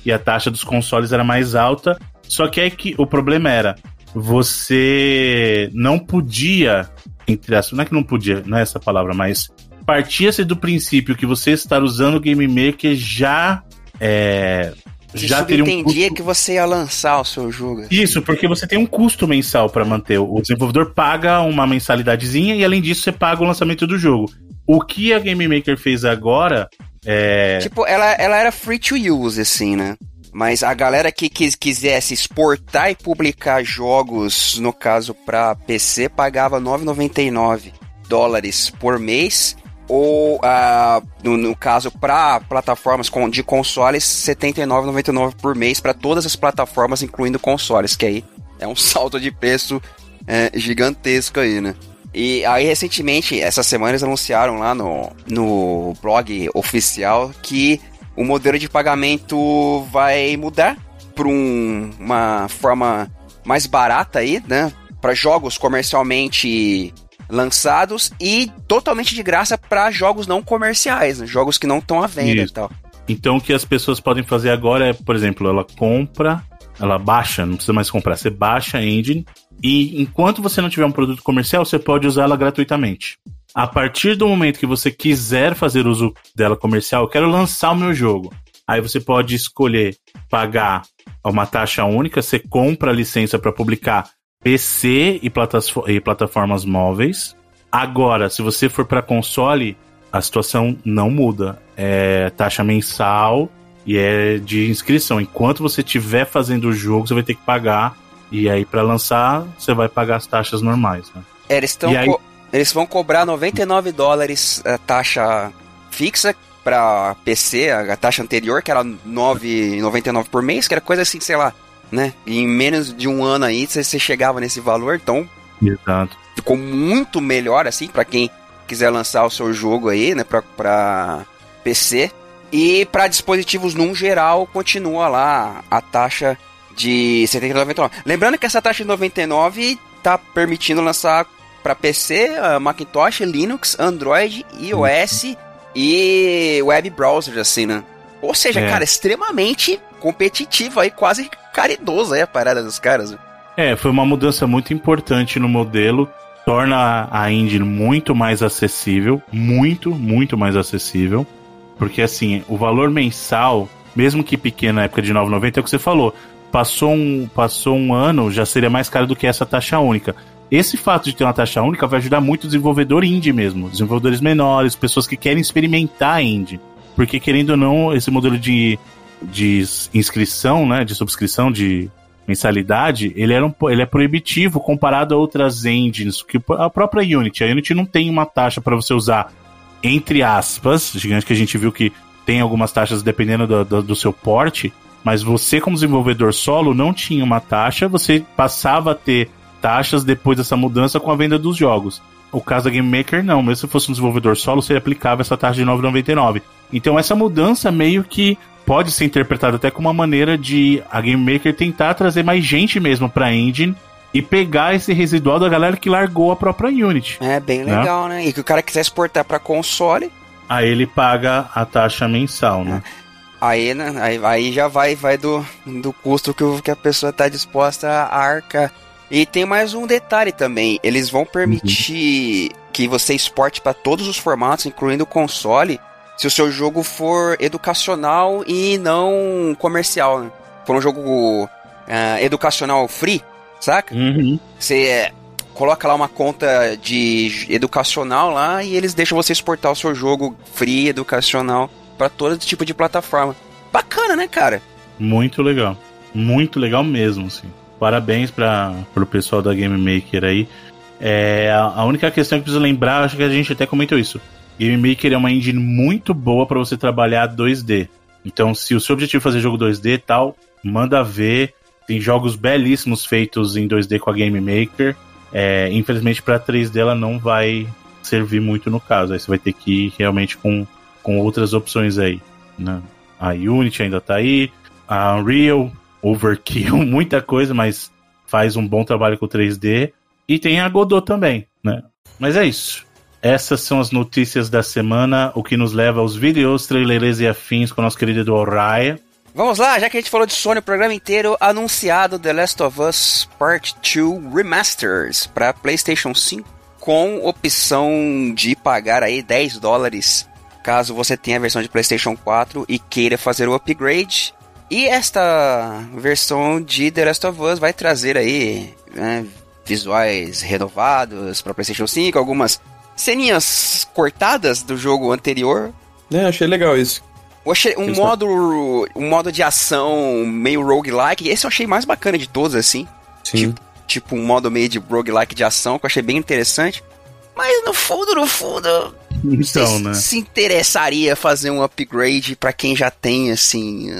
e a taxa dos consoles era mais alta. Só que é que o problema era, você não podia, entre aspas, não é que não podia, não é essa palavra, mas partia-se do princípio que você estar usando o Game Maker já é, Que já teria um custo que você ia lançar o seu jogo. assim. isso, porque você tem um custo mensal para manter. O desenvolvedor paga uma mensalidadezinha e além disso você paga o lançamento do jogo. O que a Game Maker fez agora é Tipo, ela, ela era free to use, assim, né? Mas a galera que quis, quisesse exportar e publicar jogos, no caso pra PC, pagava 9,99 dólares por mês. Ou, ah, no, no caso, para plataformas de consoles, R$ 79,99 por mês para todas as plataformas, incluindo consoles, que aí é um salto de preço é, gigantesco aí, né? E aí, recentemente, essas semanas anunciaram lá no, no blog oficial que o modelo de pagamento vai mudar para uma forma mais barata aí, né? Para jogos comercialmente lançados e totalmente de graça para jogos não comerciais, né? jogos que não estão à venda Isso. e tal. Então o que as pessoas podem fazer agora é, por exemplo, ela compra, ela baixa, não precisa mais comprar, você baixa a engine e enquanto você não tiver um produto comercial, você pode usar ela gratuitamente. A partir do momento que você quiser fazer uso dela comercial, eu quero lançar o meu jogo. Aí você pode escolher pagar uma taxa única, você compra a licença para publicar PC e, e plataformas móveis. Agora, se você for para console, a situação não muda. É taxa mensal e é de inscrição. Enquanto você estiver fazendo o jogo, você vai ter que pagar. E aí, para lançar, você vai pagar as taxas normais. Né? É, eles, tão E aí- co- eles vão cobrar 99 dólares a taxa fixa para PC, a taxa anterior, que era 9,99 por mês, que era coisa assim, sei lá, né? E em menos de um ano aí, você você chegava nesse valor, então Exato. ficou muito melhor, assim, para quem quiser lançar o seu jogo aí, né, pra, pra PC. E para dispositivos num geral, continua lá a taxa de 79,99. Lembrando que essa taxa de 99 tá permitindo lançar para PC, Macintosh, Linux, Android, iOS e web browsers, assim, né? Ou seja, É. cara, extremamente competitivo aí, quase caridoso aí a parada dos caras. É, foi uma mudança muito importante no modelo. Torna a engine muito mais acessível. Muito, muito mais acessível. Porque, assim, o valor mensal, mesmo que pequeno na época de 9,90, é o que você falou. Passou um, passou um ano, já seria mais caro do que essa taxa única. Esse fato de ter uma taxa única vai ajudar muito o desenvolvedor indie mesmo. Desenvolvedores menores, pessoas que querem experimentar indie. porque querendo ou não, esse modelo de, de inscrição, né, de subscrição, de mensalidade, ele, era um, ele é proibitivo comparado a outras engines, que a própria Unity. A Unity não tem uma taxa para você usar, entre aspas, gigante que a gente viu que tem algumas taxas dependendo do, do, do seu porte, mas você, como desenvolvedor solo, não tinha uma taxa, você passava a ter taxas depois dessa mudança com a venda dos jogos. O caso da Game Maker, não. Mesmo se fosse um desenvolvedor solo, você aplicava essa taxa de 9,99. Então, essa mudança meio que pode ser interpretada até como uma maneira de a Game Maker tentar trazer mais gente mesmo pra engine e pegar esse residual da galera que largou a própria Unity. É bem né? legal, né? né? E que o cara quiser exportar para console, aí ele paga a taxa mensal, né? É. Aí, né, aí, aí já vai, vai do, do custo que, que a pessoa está disposta a arcar. E tem mais um detalhe também: eles vão permitir uhum. que você exporte para todos os formatos, incluindo o console, se o seu jogo for educacional e não comercial. Né? For um jogo uh, educacional free, saca? Uhum. Você é, coloca lá uma conta de educacional lá e eles deixam você exportar o seu jogo free, educacional para todo tipo de plataforma. Bacana, né, cara? Muito legal. Muito legal mesmo, assim. Parabéns para o pessoal da Game Maker aí. É, a única questão que preciso lembrar, acho que a gente até comentou isso. Game Maker é uma engine muito boa para você trabalhar 2D. Então, se o seu objetivo é fazer jogo 2D e tal, manda ver. Tem jogos belíssimos feitos em 2D com a Game Maker. É, infelizmente, para 3D ela não vai servir muito no caso. Aí você vai ter que ir realmente com com outras opções aí. Né? A Unity ainda tá aí, a Unreal, Overkill, muita coisa, mas faz um bom trabalho com 3D. E tem a Godot também, né? Mas é isso. Essas são as notícias da semana, o que nos leva aos vídeos, trailers e afins com o nosso querido Edu. Vamos lá, já que a gente falou de Sony o programa inteiro, anunciado The Last of Us Part 2 Remasters para PlayStation 5 com opção de pagar aí 10 dólares caso você tenha a versão de PlayStation 4 e queira fazer o upgrade. E esta versão de The Last of Us vai trazer aí né, visuais renovados para PlayStation 5, algumas ceninhas cortadas do jogo anterior. É, achei legal isso. Eu achei um modo, um modo de ação meio roguelike. Esse eu achei mais bacana de todos, assim. Sim. Tipo, tipo um modo meio de roguelike de ação, que eu achei bem interessante. Mas no fundo, no fundo, então, né? Se interessaria fazer um upgrade para quem já tem, assim.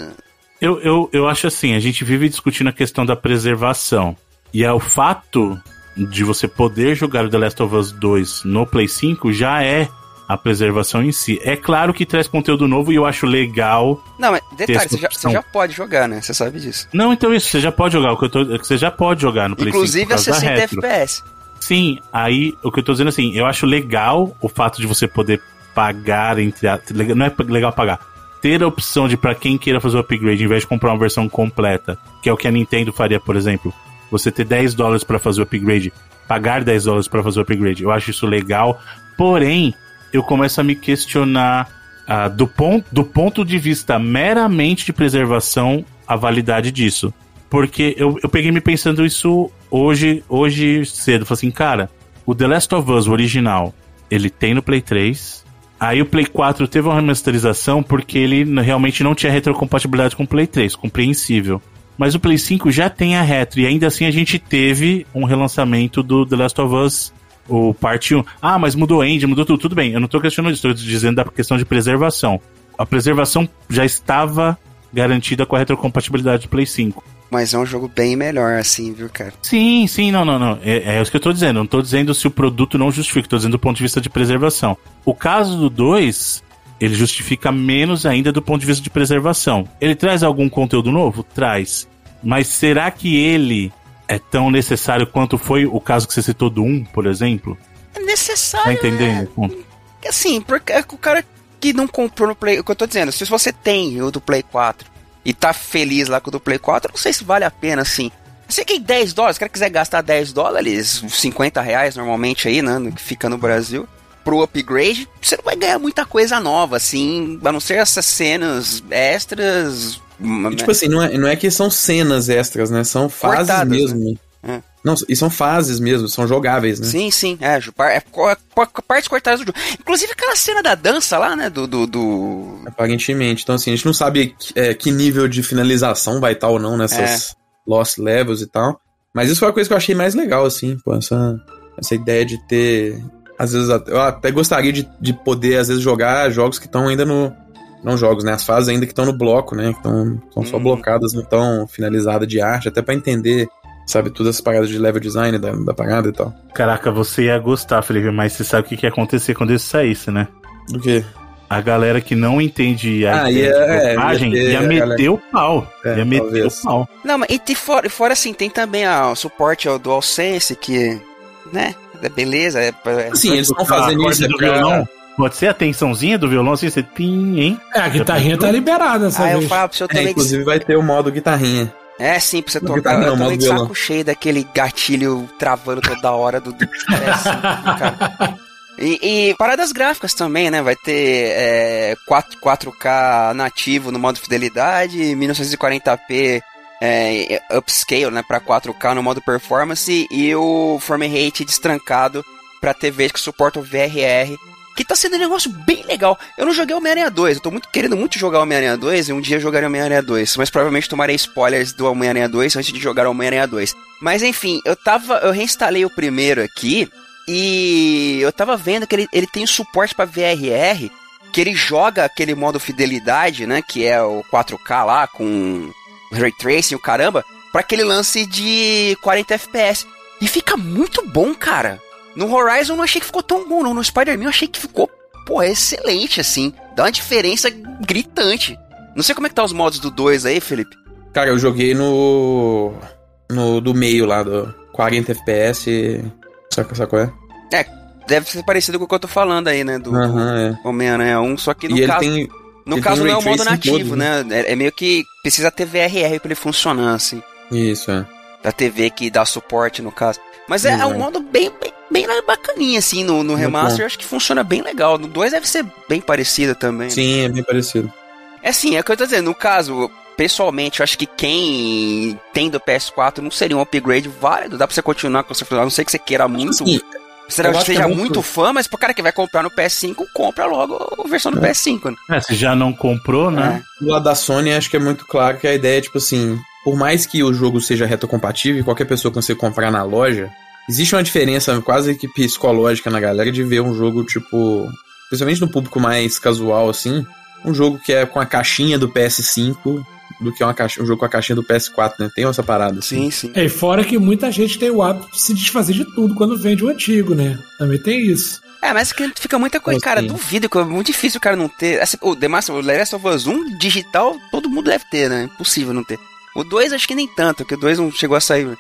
Eu, eu, eu acho assim, a gente vive discutindo a questão da preservação. E é o fato de você poder jogar o The Last of Us 2 no Play 5 já é a preservação em si. É claro que traz conteúdo novo e eu acho legal. Não, mas detalhe, você já, você já, pode jogar, né? Você sabe disso. Não, então isso, você já pode jogar. O que eu tô, você já pode jogar no Play Inclusive 5. Inclusive a 60 FPS. Sim, aí o que eu tô dizendo assim, eu acho legal o fato de você poder pagar entre a, não é legal pagar. Ter a opção de para quem queira fazer o upgrade, em vez de comprar uma versão completa, que é o que a Nintendo faria, por exemplo, você ter 10 dólares para fazer o upgrade, pagar 10 dólares para fazer o upgrade. Eu acho isso legal. Porém, eu começo a me questionar ah, do, ponto, do ponto de vista meramente de preservação a validade disso. Porque eu, eu peguei me pensando isso hoje, hoje cedo. Falei assim, cara, o The Last of Us, o original, ele tem no Play 3. Aí o Play 4 teve uma remasterização porque ele realmente não tinha retrocompatibilidade com o Play 3, compreensível. Mas o Play 5 já tem a retro, e ainda assim a gente teve um relançamento do The Last of Us, o parte 1. Ah, mas mudou a engine, mudou tudo. Tudo bem, eu não tô questionando isso, estou dizendo da questão de preservação. A preservação já estava garantida com a retrocompatibilidade do Play 5. Mas é um jogo bem melhor, assim, viu, cara? Sim, sim, não, não, não. É, é isso que eu tô dizendo. Não tô dizendo se o produto não justifica, tô dizendo do ponto de vista de preservação. O caso do 2, ele justifica menos ainda do ponto de vista de preservação. Ele traz algum conteúdo novo? Traz. Mas será que ele é tão necessário quanto foi o caso que você citou do 1, por exemplo? É necessário. Tá entendendo? É, assim, porque é o cara que não comprou no Play. O que eu tô dizendo, se você tem o do Play 4 e tá feliz lá com o do Play 4, eu não sei se vale a pena, assim. Sei que 10 dólares, se o cara quiser gastar 10 dólares, 50 reais normalmente aí, né, que fica no Brasil, pro upgrade, você não vai ganhar muita coisa nova, assim, a não ser essas cenas extras. E, tipo assim, não é, não é que são cenas extras, né? São fases Cortadas, mesmo. Né? É. Não, e são fases mesmo, são jogáveis, né? Sim, sim, é, é, partes cortadas do jogo. Inclusive aquela cena da dança lá, né, do... do, do... Aparentemente, então assim, a gente não sabe é, que nível de finalização vai estar ou não nessas é. Lost Levels e tal, mas isso foi a coisa que eu achei mais legal, assim, pô, essa, essa ideia de ter... Às vezes, eu até gostaria de, de poder, às vezes, jogar jogos que estão ainda no... Não jogos, né? As fases ainda que estão no bloco, né? Que estão hum. só uhum. blocadas, não estão finalizadas de arte, até para entender sabe? Todas as paradas de level design da, da parada e tal. Caraca, você ia gostar, Felipe, mas você sabe o que, que ia acontecer quando isso saísse, né? Do quê? A galera que não entende a ah, ia, é, ia, ia meter galera... o pau. É, ia meter talvez. o pau. Não, mas e fora, fora assim, tem também a, o suporte ao DualSense, que, né? É beleza. É, é Sim, eles estão fazendo isso. Do pra... violão. Pode ser a tensãozinha do violão, assim, você pim, hein? É, a guitarrinha tá liberada, sabe? Ah, eu falo pro seu é, Inclusive vai ter o modo guitarrinha. É, sim, pra você tocar. Não, eu tô de saco cheio daquele gatilho travando toda hora do, do PS5, cara. E, e, paradas gráficas também, né? Vai ter é, 4, 4K nativo no modo fidelidade, 1940p é, upscale, né? Pra 4K no modo performance e o frame rate destrancado para TVs que suportam VRR que tá sendo um negócio bem legal. Eu não joguei Homem-Aranha 2, eu tô muito querendo muito jogar Homem-Aranha 2 e um dia jogarei Homem-Aranha 2, mas provavelmente tomarei spoilers do Homem-Aranha 2 antes de jogar Homem-Aranha 2. Mas enfim, eu tava, eu reinstalei o primeiro aqui e eu tava vendo que ele, ele tem suporte para VRR, que ele joga aquele modo fidelidade, né, que é o 4K lá com ray tracing, o caramba, para aquele lance de 40 FPS. E fica muito bom, cara. No Horizon eu não achei que ficou tão bom, não. No Spider-Man eu achei que ficou, pô, excelente, assim. Dá uma diferença gritante. Não sei como é que tá os modos do 2 aí, Felipe. Cara, eu joguei no. No do meio lá, do 40 FPS. Saca, saca qual é? É, deve ser parecido com o que eu tô falando aí, né? Do, uh -huh, é. Homem-Aranha 1, só que no e caso. Tem, no caso não é o modo nativo, né? É, é, meio que precisa ter VRR pra ele funcionar, assim. Isso, é. Da TV que dá suporte, no caso. Mas é, é um modo bem, bem, bem bacaninha, assim, no, no remaster. Acho que funciona bem legal. No 2 deve ser bem parecido também. Né? Sim, né? é bem parecido. É assim, é o que eu tô dizendo. No caso, pessoalmente, eu acho que quem tem do PS4 não seria um upgrade válido. Dá pra você continuar com o seu não sei que você queira muito. Sim. Você que seja muito... muito fã, mas pro cara que vai comprar no PS5, compra logo a versão do é. PS5. Né? É, se já não comprou, né? É. Do lado da Sony, acho que é muito claro que a ideia é, tipo assim, por mais que o jogo seja retrocompatível, qualquer pessoa que você comprar na loja, existe uma diferença quase que psicológica na galera de ver um jogo, tipo, principalmente no público mais casual, assim, um jogo que é com a caixinha do PS5 do que uma caixa, um jogo com a caixinha do PS4, né? Tem essa parada. Assim. Sim, sim. É, e fora que muita gente tem o hábito de se desfazer de tudo quando vende o antigo, né? Também tem isso. É, mas que fica muita coisa, cara, duvido que é muito difícil o cara não ter. Assim, o The Master, o Last of Us 1 digital, todo mundo deve ter, né? Impossível não ter. O 2 acho que nem tanto, porque o 2 não chegou a sair.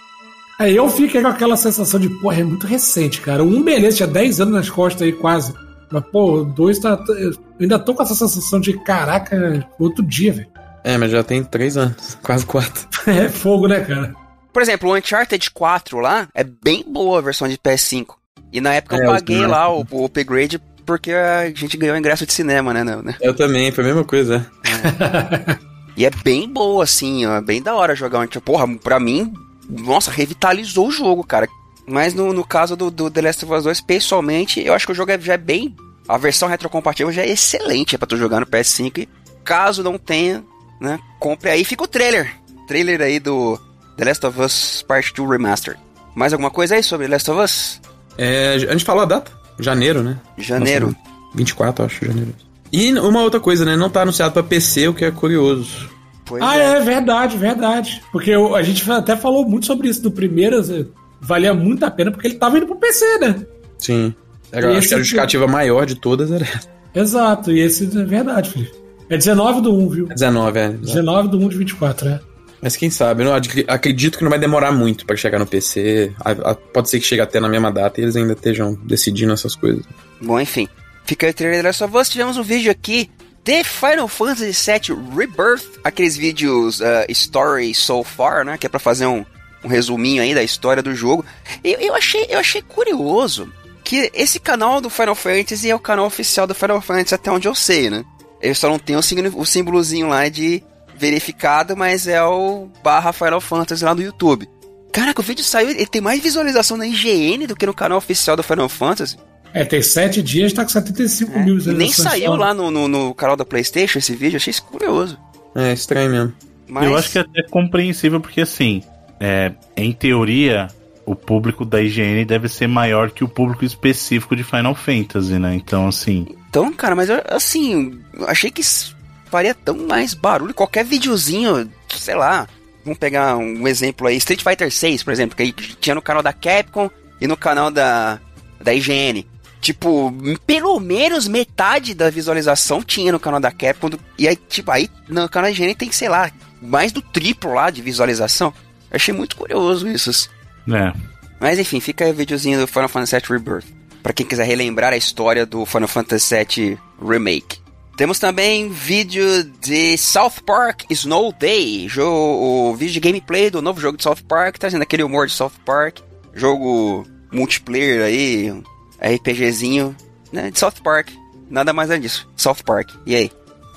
Aí eu fiquei com aquela sensação de, porra, é muito recente, cara. 1, beleza, tinha 10 anos nas costas aí, quase. Mas, pô, o 2 tá. Eu ainda tô com essa sensação de, caraca, outro dia, velho. É, mas já tem 3 anos, quase 4. é fogo, né, cara? Por exemplo, o Uncharted 4 lá é bem boa a versão de PS5. E na época é, eu paguei lá o, o upgrade porque a gente ganhou ingresso de cinema, né? né? Eu também, foi a mesma coisa. É. E é bem boa, assim, ó, bem da hora jogar um Porra, pra mim, nossa, revitalizou o jogo, cara. Mas no, no caso do, do The Last of Us 2, pessoalmente, eu acho que o jogo é, já é bem. A versão retrocompatível já é excelente é pra tu jogar no PS5. E caso não tenha, né, compre aí. Fica o trailer. Trailer aí do The Last of Us Part 2 Remastered. Mais alguma coisa aí sobre The Last of Us? É, a gente falou a data. Janeiro, né? Janeiro. Nossa, 24, acho, janeiro. E uma outra coisa, né? Não tá anunciado para PC, o que é curioso. Pois ah, é. é. verdade, verdade. Porque eu, a gente até falou muito sobre isso do primeiro, valia muito a pena porque ele tava indo pro PC, né? Sim. Era, acho que a justificativa maior de todas era essa. Exato, e esse é verdade, Felipe. É 19 do 1, viu? É 19, é. 19 do 1 de 24, é. Mas quem sabe, eu acredito que não vai demorar muito para chegar no PC. Pode ser que chegue até na mesma data e eles ainda estejam decidindo essas coisas. Bom, enfim. Fica aí o trailer of Us. Tivemos um vídeo aqui de Final Fantasy VII Rebirth, aqueles vídeos uh, Story So Far, né? Que é pra fazer um, um resuminho aí da história do jogo. Eu, eu, achei, eu achei curioso que esse canal do Final Fantasy é o canal oficial do Final Fantasy, até onde eu sei, né? Ele só não tem o, o símbolozinho lá de verificado, mas é o barra Final Fantasy lá do YouTube. Caraca, o vídeo saiu, ele tem mais visualização na IGN do que no canal oficial do Final Fantasy. É, tem sete dias, tá com 75 É, mil nem saiu lá no, no, no canal da PlayStation esse vídeo, achei isso curioso. É estranho mesmo. Mas, Eu acho que é até compreensível, porque assim, é, em teoria, o público da IGN deve ser maior que o público específico de Final Fantasy, né? Então, assim. Então, cara, mas eu, assim, eu achei que isso faria tão mais barulho. Qualquer videozinho, sei lá. Vamos pegar um exemplo aí, Street Fighter 6, por exemplo, que aí tinha no canal da Capcom e no canal da, da IGN. Tipo, pelo menos metade da visualização tinha no canal da Capcom. E aí, tipo, aí no canal da IGN tem, sei lá, mais do triplo lá de visualização. Eu achei muito curioso isso. É. Mas enfim, fica aí o videozinho do Final Fantasy VII Rebirth. Pra quem quiser relembrar a história do Final Fantasy VII Remake. Temos também vídeo de South Park Snow Day. Jo o vídeo de gameplay do novo jogo de South Park, trazendo aquele humor de South Park. Jogo multiplayer aí, RPGzinho, né? De South Park. Nada mais é disso. South Park. E aí?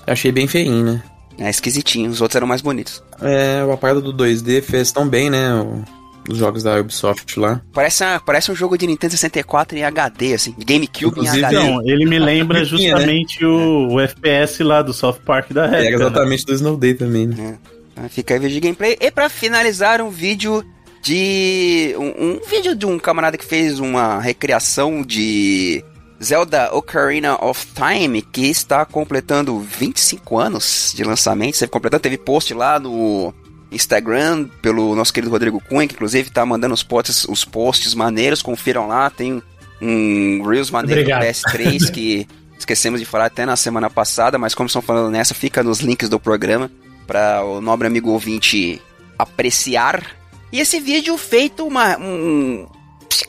Achei bem feinho, né? É esquisitinho, os outros eram mais bonitos. É, a parada do 2D fez tão bem, né? o- os jogos da Ubisoft lá. Parece, uma- parece um jogo de Nintendo 64 em HD, assim. de GameCube em Inclusive, HD. Então, ele me lembra né? justamente o, o FPS lá do South Park da É, época. né? exatamente do Snow Day também, né? Tá, Fica aí o vídeo de gameplay. E pra finalizar, um vídeo de. Um, um vídeo de um camarada que fez uma recriação de Zelda Ocarina of Time, que está completando 25 anos de lançamento. Você completando, teve post lá no Instagram pelo nosso querido Rodrigo Cunha, que inclusive tá mandando os posts, os posts maneiros, confiram lá, tem um Reels maneiro do Obrigado. PS3 que esquecemos de falar até na semana passada, mas como estão falando nessa, fica nos links do programa para o nobre amigo ouvinte apreciar. E esse vídeo feito uma um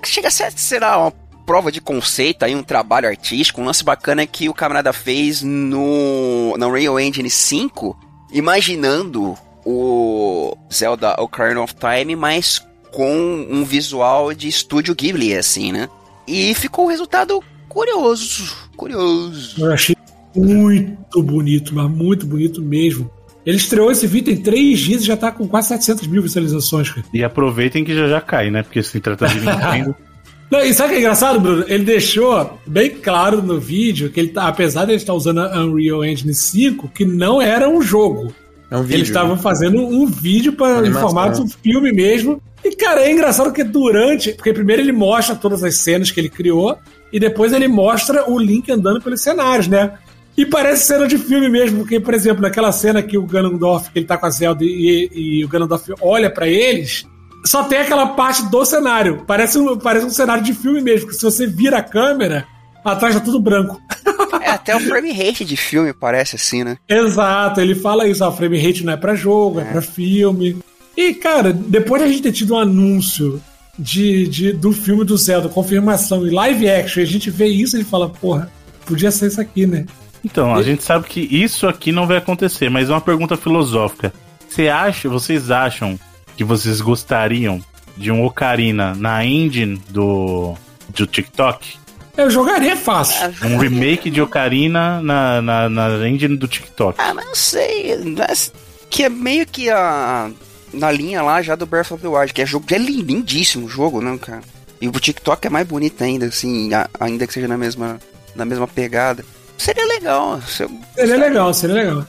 chega a ser, será uma prova de conceito aí, um trabalho artístico, um lance bacana que o camarada fez no na Unreal Engine 5, imaginando o Zelda Ocarina of Time, mas com um visual de estúdio Ghibli assim, né? E ficou um resultado curioso, curioso. Eu achei muito bonito, mas muito bonito mesmo. Ele estreou esse vídeo em três dias e já tá com quase 700 mil visualizações, cara. E aproveitem que já já cai, né? Porque se trata de Nintendo. Não, e sabe o que é engraçado, Bruno? Ele deixou bem claro no vídeo que ele tá, apesar de ele estar usando a Unreal Engine 5, que não era um jogo. É um vídeo. Eles estavam fazendo um vídeo para em formato de filme mesmo. E, cara, é engraçado que durante. Porque primeiro ele mostra todas as cenas que ele criou, e depois ele mostra o Link andando pelos cenários, né? E parece cena de filme mesmo, porque, por exemplo, naquela cena que o Ganondorf, que ele tá com a Zelda e, e o Ganondorf olha pra eles, só tem aquela parte do cenário. Parece um, parece um cenário de filme mesmo, porque se você vira a câmera, atrás tá tudo branco. É até o frame rate de filme parece assim, né? Exato, ele fala isso, a frame rate não é pra jogo, é, pra filme. E, cara, depois de a gente ter tido um anúncio de, de, do filme do Zelda, confirmação e live action, a gente vê isso e fala, porra, podia ser isso aqui, né? Então, a gente sabe que isso aqui não vai acontecer, mas é uma pergunta filosófica. Você acha, vocês acham que vocês gostariam de um Ocarina na engine do, do TikTok? Eu jogaria fácil. Um remake de Ocarina na, na, na engine do TikTok. Ah, mas não sei. mas Que é meio que a. Na linha lá já do Breath of the Wild, que é jogo. É lindíssimo o jogo, né, cara? E o TikTok é mais bonito ainda, assim, a- ainda que seja na mesma, na mesma pegada. Seria legal. se eu- Seria legal, seria legal.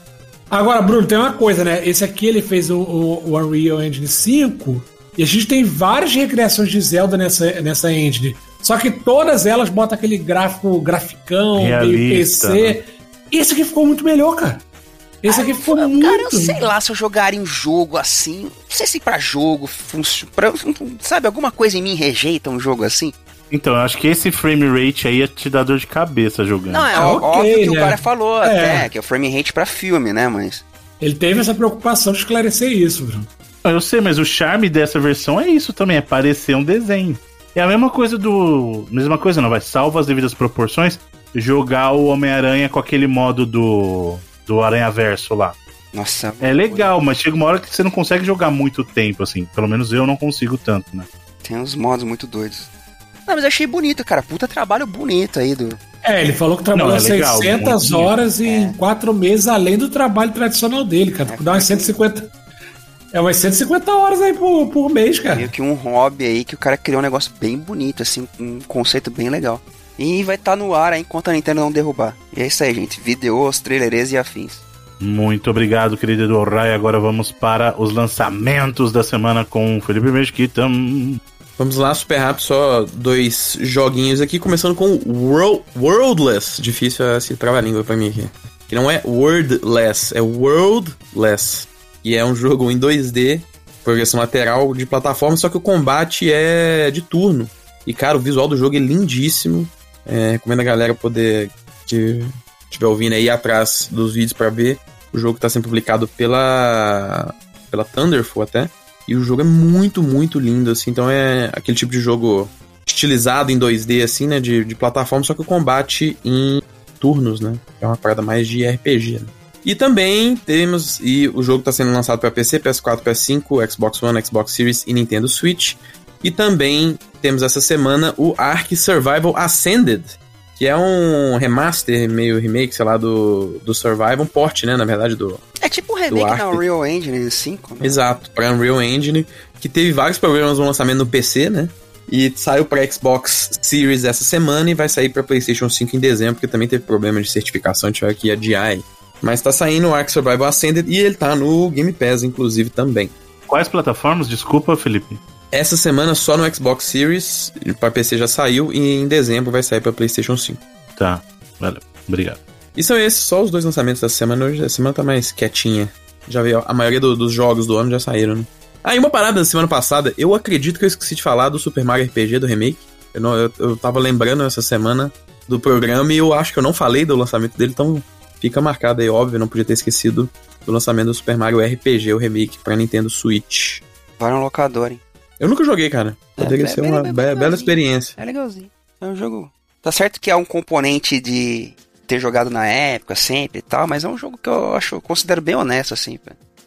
Agora, Bruno, tem uma coisa, né? Esse aqui ele fez o, o, o Unreal Engine 5 e a gente tem várias recriações de Zelda nessa, nessa engine. Só que todas elas botam aquele gráfico, graficão, meio Realista, PC. né? Esse aqui ficou muito melhor, cara. Esse aqui ficou muito. Cara, eu sei lá se eu jogaria um jogo assim. Não sei se pra jogo funciona. Sabe, alguma coisa em mim rejeita um jogo assim? Então, eu acho que esse frame rate aí ia te dar dor de cabeça jogando. Não, é Ah, ó- ok, óbvio que o né? cara falou É. até, que é o frame rate pra filme, né? Mas. Ele teve essa preocupação de esclarecer isso, Bruno. Ah, Eu sei, mas o charme dessa versão é isso também, é parecer um desenho. É a mesma coisa do. Mesma coisa, não vai? Salva as devidas proporções, jogar o Homem-Aranha com aquele modo do. do Aranha Verso lá. Nossa. É legal, mas chega uma hora que você não consegue jogar muito tempo, assim. Pelo menos eu não consigo tanto, né? Tem uns modos muito doidos. Não, mas eu achei bonito, cara. Puta trabalho bonito aí do. É, ele falou que trabalhou Não, é legal, 600 muito horas em quatro meses, além do trabalho tradicional dele, cara. Dá umas 150. É umas 150 horas aí por, por mês, cara. Meio que um hobby aí que o cara criou um negócio bem bonito, assim, um conceito bem legal. E vai estar tá no ar aí enquanto a Nintendo não derrubar. E é isso aí, gente. Vídeos, trailers e afins. Muito obrigado, querido Edu Rai. Agora vamos para os lançamentos da semana com o Felipe Mesquita. Vamos lá, super rápido, só dois joguinhos aqui, começando com World, Worldless. Difícil esse trava-língua pra mim aqui. Que não é Wordless, é Worldless. E é um jogo em 2D, progressão lateral de plataforma, só que o combate é de turno. E, cara, o visual do jogo é lindíssimo. É, recomendo a galera poder, que estiver ouvindo aí, atrás dos vídeos para ver. O jogo está sendo publicado pela, pela Thunderful até. E o jogo é muito, muito lindo, assim. Então é aquele tipo de jogo estilizado em 2D, assim, né? De, de plataforma, só que o combate em turnos, né? É uma parada mais de RPG, né? E também temos, e o jogo está sendo lançado para PC, PS4, PS5, Xbox One, Xbox Series e Nintendo Switch. E também temos essa semana o Ark Survival Ascended, que é um remaster, meio remake, sei lá, do, do Survival, um port, né, na verdade, do É tipo um remake na Unreal Engine 5, né? Exato, para Unreal Engine, que teve vários problemas no lançamento no PC, né? E saiu para Xbox Series essa semana e vai sair para PlayStation 5 em dezembro, porque também teve problema de certificação, tiver que adiar aí. Mas tá saindo o Ark Survival Ascended e ele tá no Game Pass, inclusive, também. Quais plataformas? Desculpa, Felipe. Essa semana só no Xbox Series, para PC já saiu, e em dezembro vai sair para PlayStation 5. Tá, valeu. Obrigado. E são esses só os dois lançamentos dessa semana. Hoje a semana tá mais quietinha. Já veio, a maioria do, dos jogos do ano já saíram, né? Ah, e uma parada da semana passada, eu acredito que eu esqueci de falar do Super Mario RPG do remake. Eu, não, eu, eu tava lembrando essa semana do programa e eu acho que eu não falei do lançamento dele, então fica marcado aí, óbvio, não podia ter esquecido do lançamento do Super Mario RPG, o remake para Nintendo Switch. Vai no locador, hein? Eu nunca joguei, cara. É, Poderia é, ser uma be bela experiência. É legalzinho. É um jogo. Tá certo que é um componente de ter jogado na época sempre e tal, mas é um jogo que eu acho, considero bem honesto, assim.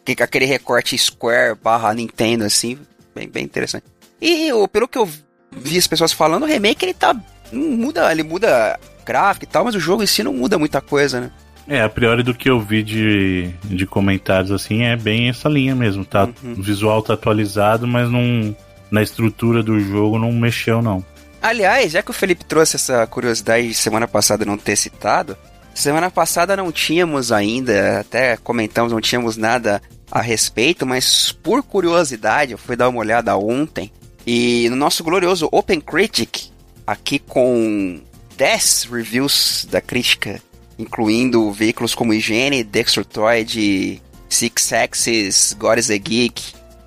Que aquele recorte Square barra Nintendo, assim, bem, bem interessante. E pelo que eu vi as pessoas falando, o remake ele tá. muda, ele muda gráfico e tal, mas o jogo em si não muda muita coisa, né? É, a priori do que eu vi de, de comentários assim, é bem essa linha mesmo, tá? Uhum. O visual tá atualizado, mas não. Na estrutura do jogo não mexeu, não. Aliás, já que o Felipe trouxe essa curiosidade de semana passada não ter citado, semana passada não tínhamos ainda, até comentamos, não tínhamos nada a respeito, mas por curiosidade, eu fui dar uma olhada ontem, e no nosso glorioso Open Critic, aqui com 10 reviews da crítica incluindo veículos como Higiene, Dextroid, Six Axis, God is a Geek,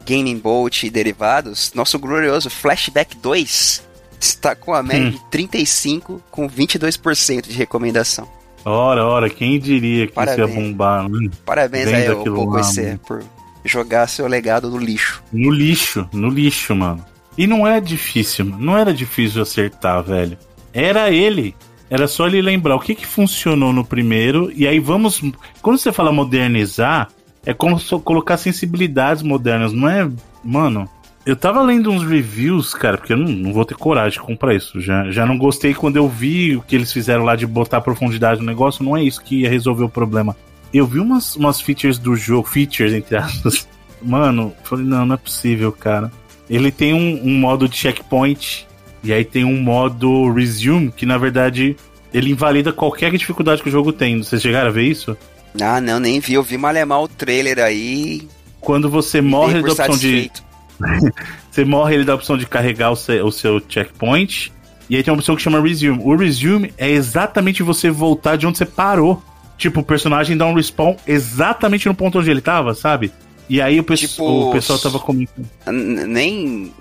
Gaming Bolt e derivados, nosso glorioso Flashback 2 está com a média hum. de 35 com 22% de recomendação. Ora, ora, quem diria que Parabéns. isso ia bombar, né? Parabéns aí ao Poco EC por jogar seu legado no lixo. No lixo, no lixo, mano. E não é difícil, não era difícil acertar, velho. Era ele. Era só ele lembrar o que, que funcionou no primeiro, e aí vamos. Quando você fala modernizar, é como colocar sensibilidades modernas, não é. Mano, eu tava lendo uns reviews, cara, porque eu não, não, vou ter coragem de comprar isso. Já, já não gostei quando eu vi o que eles fizeram lá de botar profundidade no negócio, não é isso que ia resolver o problema. Eu vi umas, umas features do jogo, features entre aspas. Mano, falei, não, não é possível, cara. Ele tem um, um modo de checkpoint e aí tem um modo resume, que na verdade ele invalida qualquer dificuldade que o jogo tem. Vocês chegaram a ver isso? Ah, não, nem vi. Eu vi malemar o trailer aí. Quando você morre, ele dá a opção de. você morre, ele dá a opção de carregar o seu, o seu checkpoint. E aí tem uma opção que chama Resume. O Resume é exatamente você voltar de onde você parou. Tipo, o personagem dá um respawn exatamente no ponto onde ele tava, sabe? E aí o, pe tipo, o pessoal tava comentando. Nem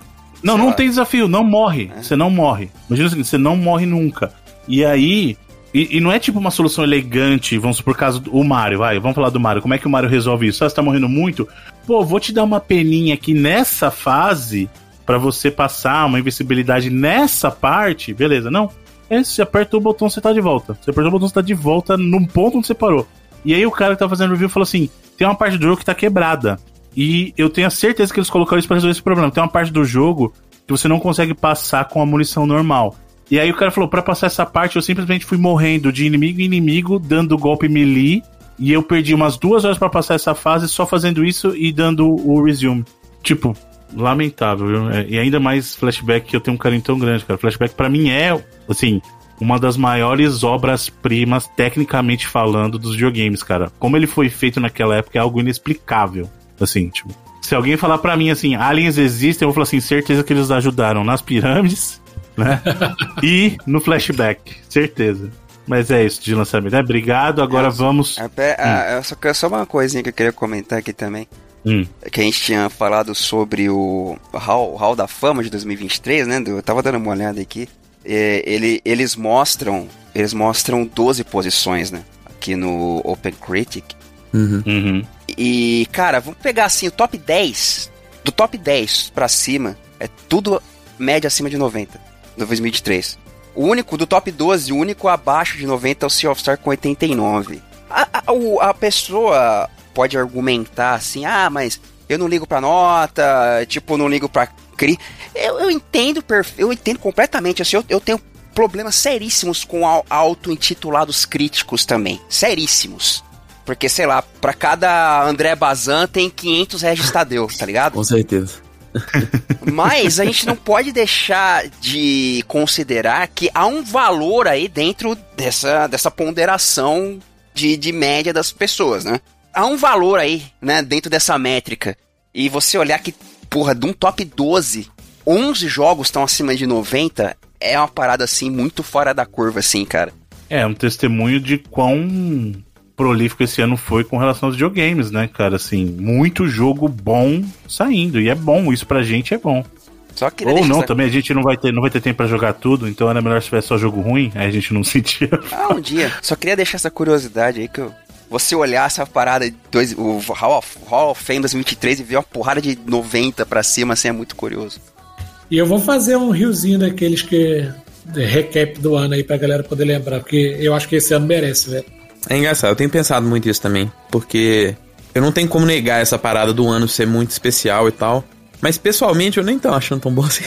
não, não tem desafio, não morre. É. Você não morre. Imagina o seguinte, você não morre nunca. E aí. E, e, não é tipo uma solução elegante, vamos por caso do Mario, vai, vamos falar do Mario. Como é que o Mario resolve isso? Ah, você tá morrendo muito? Pô, vou te dar uma peninha aqui nessa fase para você passar uma invencibilidade nessa parte, beleza? Não. É, você aperta o botão, você tá de volta. Você apertou o botão, você tá de volta no ponto onde você parou. E aí o cara que tá fazendo review falou assim: tem uma parte do jogo que tá quebrada. E eu tenho a certeza que eles colocaram isso pra resolver esse problema. Tem uma parte do jogo que você não consegue passar com a munição normal. E aí o cara falou, para passar essa parte eu simplesmente fui morrendo de inimigo em inimigo, dando golpe melee, e eu perdi umas duas horas para passar essa fase só fazendo isso e dando o resume. Tipo, lamentável, viu? É, e ainda mais flashback que eu tenho um carinho tão grande, cara. Flashback para mim é, assim, uma das maiores obras-primas, tecnicamente falando, dos videogames, cara. Como ele foi feito naquela época é algo inexplicável. Assim, tipo. Se alguém falar para mim assim, aliens existem, eu vou falar assim, certeza que eles ajudaram nas pirâmides, né? e no flashback, certeza. Mas é isso de lançamento. É, obrigado, agora é, vamos. É, é, hum. só, só uma coisinha que eu queria comentar aqui também. Hum. Que a gente tinha falado sobre o Hall, Hall da Fama de 2023, né? Eu tava dando uma olhada aqui. É, ele, eles mostram eles mostram 12 posições, né? Aqui no Open Critic. Uhum. Uhum. E, cara, vamos pegar assim, o top 10. Do top 10 pra cima, é tudo média acima de 90. No 2023. O único do top 12, o único abaixo de 90 é o Sea of Star com 89. A, a, a pessoa pode argumentar assim, ah, mas eu não ligo pra nota, tipo, não ligo pra cri. Eu, eu entendo, eu entendo completamente, assim, eu, eu tenho problemas seríssimos com auto-intitulados críticos também. Seríssimos. Porque, sei lá, pra cada André Bazan tem 500 Regis Tadeu, tá ligado? Com certeza. Mas a gente não pode deixar de considerar que há um valor aí dentro dessa, dessa ponderação de, de média das pessoas, né? Há um valor aí, né, dentro dessa métrica. E você olhar que, porra, de um top 12, 11 jogos estão acima de 90, é uma parada, assim, muito fora da curva, assim, cara. É, um testemunho de quão prolífico esse ano foi com relação aos videogames, né, cara? Assim, muito jogo bom saindo. E é bom, isso pra gente é bom. Só que Ou não, também a gente não vai ter, não vai ter tempo para jogar tudo, então era melhor se tivesse só jogo ruim, aí a gente não sentia. Ah, um dia. Só queria deixar essa curiosidade aí que eu, você olhar essa parada, dois, o Hall of, Hall of Fame 2023 e ver uma porrada de 90 pra cima, assim, é muito curioso. E eu vou fazer um riozinho daqueles que. De recap do ano aí pra galera poder lembrar, porque eu acho que esse ano merece, velho. É engraçado, eu tenho pensado muito isso também, porque eu não tenho como negar essa parada do ano ser muito especial e tal, mas pessoalmente eu nem tô achando tão bom assim.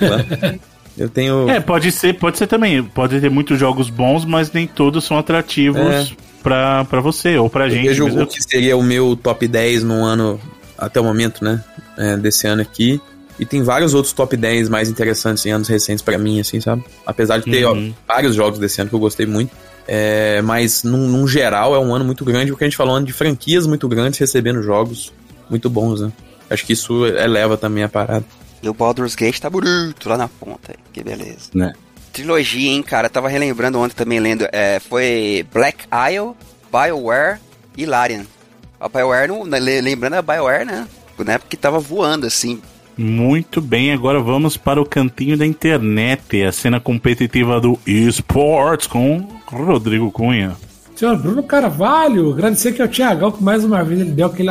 eu tenho. É, pode ser, pode ser também. Pode ter muitos jogos bons, mas nem todos são atrativos é. pra, pra você ou pra eu gente. Vejo o que seria o meu top 10 no ano, até o momento, né? É, desse ano aqui. E tem vários outros top 10 mais interessantes em anos recentes para mim, assim, sabe? Apesar de ter uhum. ó, vários jogos desse ano que eu gostei muito. É, mas, num, num, geral, é um ano muito grande, porque a gente falou de franquias muito grandes recebendo jogos muito bons, né? Acho que isso eleva também a parada. E o Baldur's Gate tá bonito lá na ponta, que beleza. Né? Trilogia, hein, cara? tava relembrando ontem também lendo. É, foi Black Isle, BioWare e Larian. A BioWare, não, lembrando a BioWare, né? Na época que tava voando, assim. Muito bem, agora vamos para o cantinho da internet, a cena competitiva do esports com Rodrigo Cunha. Senhor Bruno Carvalho, agradecer aqui ao Tiagão que mais uma vez ele deu aquele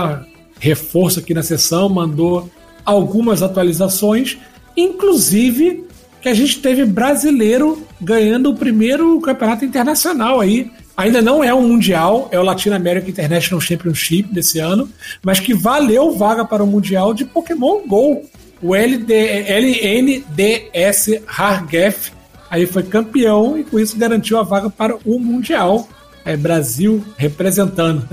reforço aqui na sessão, mandou algumas atualizações, inclusive que a gente teve brasileiro ganhando o primeiro campeonato internacional aí. Ainda não é um mundial, é o Latin American International Championship desse ano, mas que valeu vaga para o mundial de Pokémon Go. O LD, LNDS Hargef aí foi campeão e com isso garantiu a vaga para o mundial. É Brasil representando.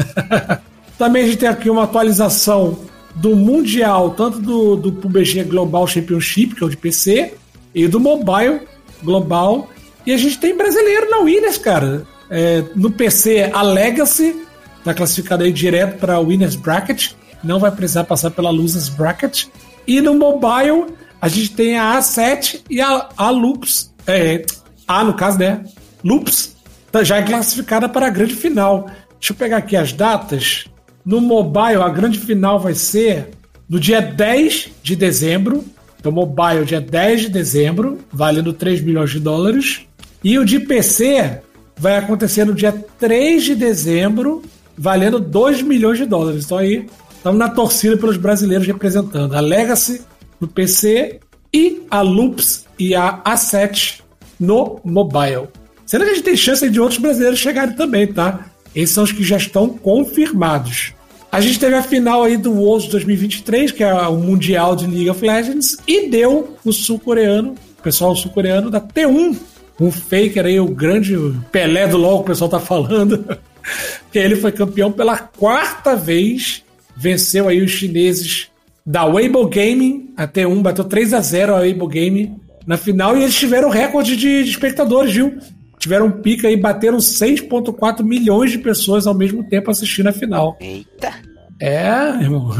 Também a gente tem aqui uma atualização do Mundial, tanto do, do PUBG Global Championship, que é o de PC, e do Mobile Global. E a gente tem brasileiro na Winners, cara. É, no PC, a Legacy está classificada aí direto para Winners Bracket, não vai precisar passar pela Losers Bracket. E no mobile, a gente tem a A7 e a, a Loops. É, a, no caso, né? Loops tá, já é classificada para a grande final. Deixa eu pegar aqui as datas. No mobile, a grande final vai ser no dia 10 de dezembro. Então, mobile, dia 10 de dezembro, valendo 3 milhões de dólares. E o de PC vai acontecer no dia 3 de dezembro, valendo 2 milhões de dólares. Então aí, estamos na torcida pelos brasileiros representando a Legacy no PC e a Loops e a A7 no mobile. Sendo que a gente tem chance de outros brasileiros chegarem também, tá? Esses são os que já estão confirmados. A gente teve a final aí do Worlds 2023, que é o Mundial de League of Legends, e deu o sul-coreano, o pessoal sul-coreano da T1, um faker aí, o grande Pelé do LoL que o pessoal tá falando. que ele foi campeão pela quarta vez, venceu aí os chineses da Weibo Gaming, até um, bateu 3 a 0 a Weibo Gaming na final e eles tiveram recorde de, de espectadores, viu? Tiveram um pica aí, bateram 6,4 milhões de pessoas ao mesmo tempo assistindo a final. Eita. É, irmão.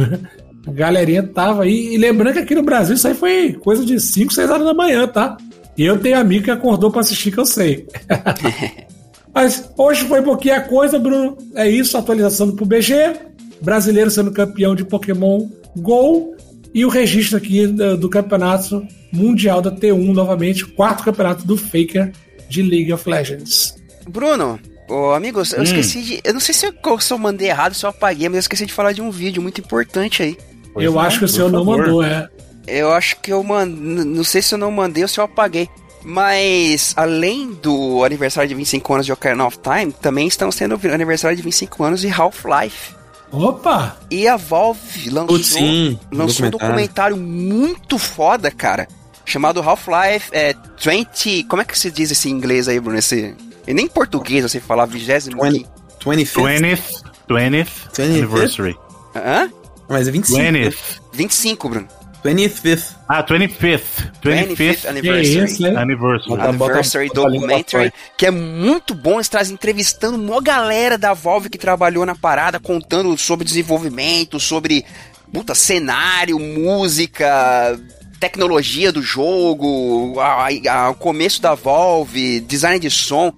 A galerinha tava aí. E lembrando que aqui no Brasil isso aí foi coisa de 5, 6 horas da manhã, tá? E eu tenho amigo que acordou pra assistir, que eu sei. Mas hoje foi um pouquinho a coisa, Bruno. É isso, atualização pro BG. Brasileiro sendo campeão de Pokémon GO. E o registro aqui do, do campeonato mundial da T1 novamente. Quarto campeonato do Faker de League of Legends. Bruno, ô, amigos, eu Hum. esqueci de. Eu não sei se eu, se eu mandei errado, se eu apaguei, mas eu esqueci de falar de um vídeo muito importante aí. Pois eu não, acho que o senhor não favor. mandou, é. Eu acho que eu mandei. Não sei se eu não mandei ou se eu apaguei. Mas, além do aniversário de 25 anos de Ocarina of Time, também estão sendo o aniversário de 25 anos de Half-Life. Opa! E a Valve lançou, Putz, sim, lançou um documentário muito foda, cara. Chamado Half-Life é, 20. Como é que se diz esse em inglês aí, Bruno? Esse, e nem em português você falar 20. 20. 25th. 20th, 20th 25th? anniversary. Hã? Mas é 25. 20th. 25, Bruno. 25th. Ah, 25th. 25th 25th Que Anniversary. isso, né? anniversary. Bota- Anniversary bota Documentary, que é muito bom. Eles trazem entrevistando uma galera da Valve que trabalhou na parada, contando sobre desenvolvimento, sobre puta, cenário, música, tecnologia do jogo, a- a- o começo da Valve, design de som.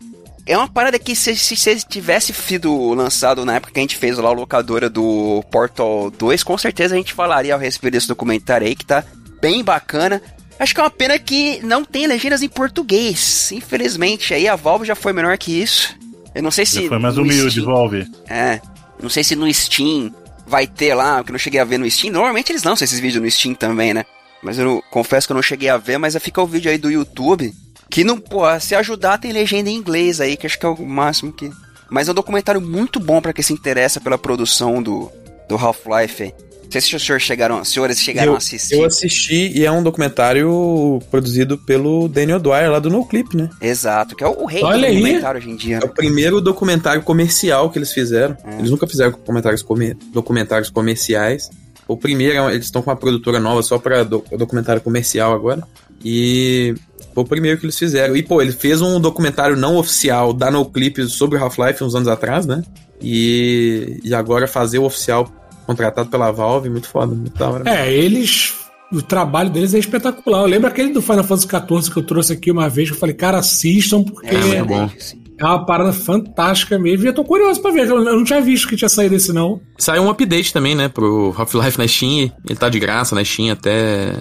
É uma parada que se, se, se tivesse sido lançado na época que a gente fez lá a locadora do Portal 2, com certeza a gente falaria a respeito desse documentário aí, que tá bem bacana. Acho que é uma pena que não tem legendas em português. Infelizmente, aí a Valve já foi menor que isso. Eu não sei se. Já foi mais humilde, Steam- Volve. É. Não sei se no Steam vai ter lá, porque eu não cheguei a ver no Steam. Normalmente eles lançam esses vídeos no Steam também, né? Mas eu não- confesso que eu não cheguei a ver, mas fica o vídeo aí do YouTube. Que não, pô, se ajudar tem legenda em inglês aí, que acho que é o máximo que. Mas é um documentário muito bom pra quem se interessa pela produção do, do Half-Life. aí. Não sei se os senhores chegaram, senhores chegaram Eu, a assistir. eu assisti e é um documentário produzido pelo Daniel Dwyer lá do No Clip, né? Exato, que é o rei Olha do aí. documentário hoje em dia. É o primeiro documentário comercial que eles fizeram. Eles nunca fizeram comentários comer- documentários comerciais. O primeiro, é eles estão com uma produtora nova só pra do- documentário comercial agora. E foi o primeiro que eles fizeram. E, pô, ele fez um documentário não oficial da No Clip sobre Half-Life uns anos atrás, né? E, e agora fazer o oficial contratado pela Valve, muito foda, muito da hora. É, eles. O trabalho deles é espetacular. Eu lembro aquele do Final Fantasy XIV que eu trouxe aqui uma vez, que eu falei, cara, assistam, porque É, é, muito bom. verdade, sim. uma parada fantástica mesmo. E eu tô curioso pra ver, que eu eu não tinha visto que tinha saído esse, não. Saiu um update também, né, pro Half-Life na Steam. Ele tá de graça na Steam até.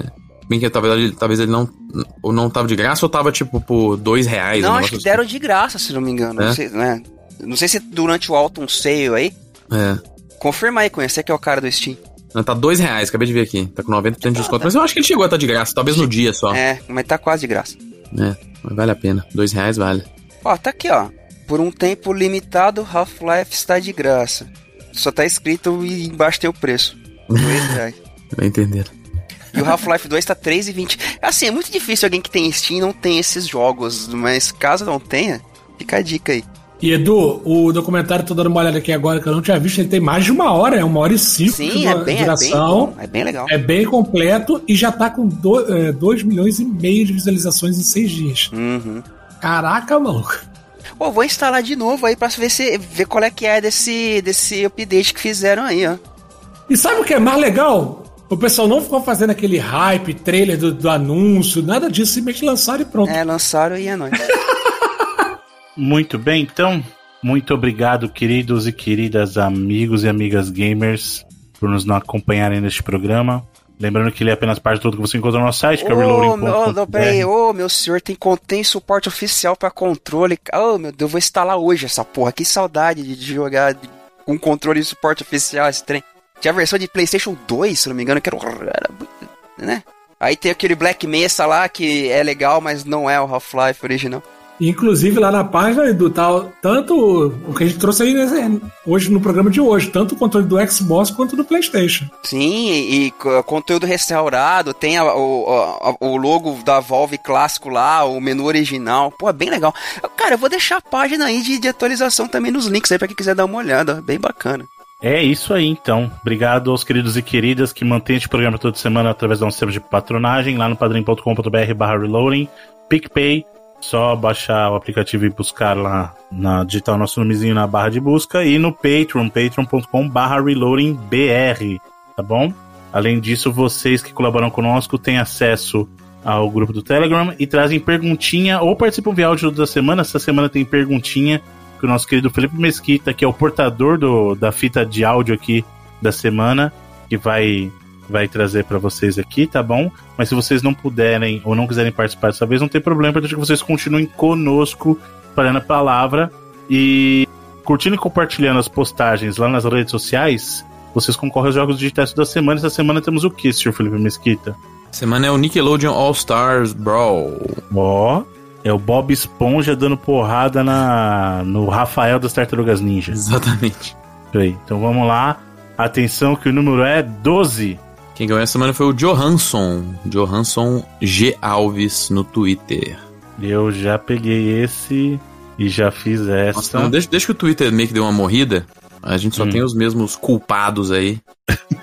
Bem que talvez ele, talvez ele não. Ou não tava de graça ou tava tipo por dois reais. Não, acho que deram de graça, se não me engano. Não, É? sei, né? não sei se durante o Autumn Sale aí. assim. É. Confirma aí, conhecer que é o cara do Steam. Não, tá dois reais, acabei de ver aqui. Tá com 90% de desconto. Mas eu acho que ele chegou a estar de graça, talvez no dia só. É, É, mas tá quase de graça. mas vale a pena. Dois reais vale. Ó, tá aqui, ó. Por um tempo limitado, Half-Life está de graça. Só tá escrito e embaixo tem o preço. Dois reais. Vai entender. E o Half-Life 2 tá 3,20. Assim, é muito difícil alguém que tem Steam não tem esses jogos, mas caso não tenha, fica a dica aí. E Edu, o documentário, tô dando uma olhada aqui agora que eu não tinha visto, ele tem mais de uma hora, é uma hora e cinco Sim, de é bem, é bem, duração. é bem legal. É bem completo e já tá com 2 milhões e meio de visualizações em seis dias. Uhum. Caraca, maluco. Pô, vou instalar de novo aí pra ver, se, ver qual é que é desse, desse update que fizeram aí, ó. E sabe o que é mais legal? O pessoal não ficou fazendo aquele hype, trailer do, do anúncio, nada disso, simplesmente lançaram e pronto. É, lançaram e é nóis. Muito bem, então, muito obrigado, queridos e queridas amigos e amigas gamers, por nos acompanharem neste programa. Lembrando que ele é apenas parte de tudo que você encontra no nosso site, que é Ô, meu, reloading.com.br. ô, peraí, ô, meu senhor, tem, contém suporte oficial pra controle. Ô, meu Deus, eu vou instalar hoje essa porra. Que saudade de, jogar com controle de suporte oficial esse trem. Tinha a versão de PlayStation 2, se não me engano, que era, né? Aí tem aquele Black Mesa lá que é legal, mas não é o Half-Life original. Inclusive lá na página do tal, tanto o que a gente trouxe aí né, hoje no programa de hoje, tanto o controle do Xbox quanto do PlayStation. Sim, e, e conteúdo restaurado, tem a, o, a, o logo da Valve clássico lá, o menu original. Pô, é bem legal. Cara, eu vou deixar a página aí de, de atualização também nos links aí pra quem quiser dar uma olhada. Bem bacana. É isso aí, então. Obrigado aos queridos e queridas que mantêm este programa toda semana através do nosso sistema de patronagem lá no padrim.com.br barra reloading, PicPay, só baixar o aplicativo e buscar lá, na, digitar o nosso nomezinho na barra de busca e no Patreon, patreon.com barra reloadingbr, tá bom? Além disso, vocês que colaboram conosco têm acesso ao grupo do Telegram e trazem perguntinha ou participam via áudio da semana. Essa semana tem perguntinha que o nosso querido Felipe Mesquita, que é o portador do, da fita de áudio aqui da semana, que vai vai trazer para vocês aqui, tá bom? Mas se vocês não puderem ou não quiserem participar dessa vez, não tem problema, para que vocês continuem conosco, falando a palavra e curtindo e compartilhando as postagens lá nas redes sociais. Vocês concorrem aos jogos digitais da semana. Essa semana temos o que, senhor Felipe Mesquita? Semana é o Nickelodeon All Stars Brawl. Ó, é o Bob Esponja dando porrada na no Rafael das Tartarugas Ninja. Exatamente. Aí, então vamos lá. Atenção que o número é 12. Quem ganhou essa semana foi o Johansson. Johansson G. Alves no Twitter. Eu já peguei esse e já fiz essa. Nossa, não, deixa, deixa que o Twitter meio que deu uma morrida. A gente só hum. tem os mesmos culpados aí.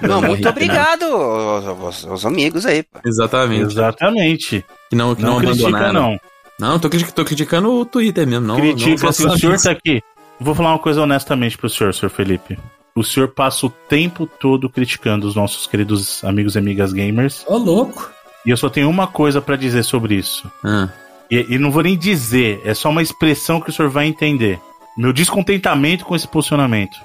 Não, muito obrigado aos, aos, amigos aí. Pô. Exatamente. Exatamente. Que não, que não, não abandonaram. Não. Não, tô, tô criticando o Twitter mesmo. Não, Critica, não assim, o senhor tá aqui. Vou falar uma coisa honestamente pro senhor, senhor Felipe. O senhor passa o tempo todo criticando os nossos queridos amigos e amigas gamers. Ô, louco. E eu só tenho uma coisa para dizer sobre isso. Ah. E, e não vou nem dizer, é só uma expressão que o senhor vai entender. Meu descontentamento com esse posicionamento.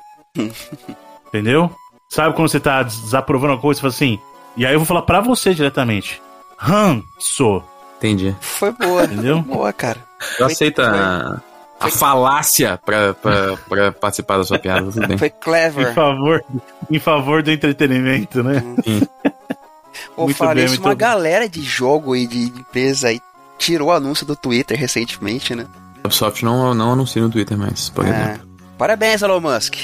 Entendeu? Sabe quando você tá desaprovando uma coisa e fala assim? E aí eu vou falar para você diretamente. Ranço. Entendi. Foi boa. Entendeu? Boa, cara. Eu aceito a, a falácia pra, pra, pra participar da sua piada. Tudo bem. Foi clever. Em favor, em favor do entretenimento, né? Sim. Pô, bem, isso, uma bem. galera de jogo e de empresa aí tirou o anúncio do Twitter recentemente, né? A Ubisoft não, não anuncia no Twitter mais, por É. exemplo. Parabéns, Elon Musk.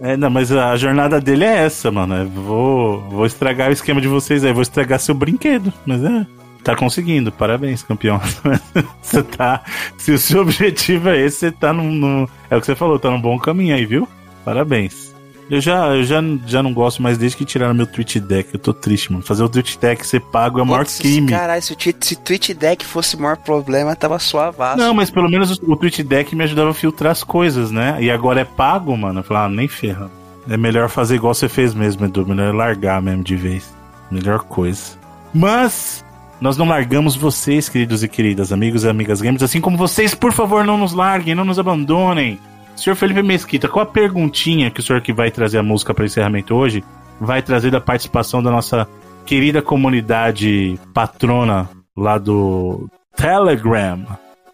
É, não, mas a jornada dele é essa, mano. É, vou, vou estragar o esquema de vocês aí, vou estragar seu brinquedo. Mas é, tá conseguindo. Parabéns, campeão. você tá. Se o seu objetivo é esse, você tá num, num- É o que você falou, tá num bom caminho aí, viu? Parabéns. Eu já, eu já, já não gosto mais desde que tiraram meu Twitch Deck. Eu tô triste, mano. Fazer o Twitch Deck ser pago é o maior crime. Caralho, se o se Twitch Deck fosse o maior problema, tava suavaço. Não, mas pelo menos o o Twitch Deck me ajudava a filtrar as coisas, né? E agora é pago, mano. Eu falei, ah, nem ferra. É melhor fazer igual você fez mesmo, Edu. Melhor largar mesmo de vez. Melhor coisa. Mas nós não largamos vocês, queridos e queridas, amigos e amigas gamers. Assim como vocês, por favor, não nos larguem, não nos abandonem. Senhor Felipe Mesquita, qual a perguntinha que o senhor que vai trazer a música para encerramento hoje vai trazer da participação da nossa querida comunidade patrona lá do Telegram?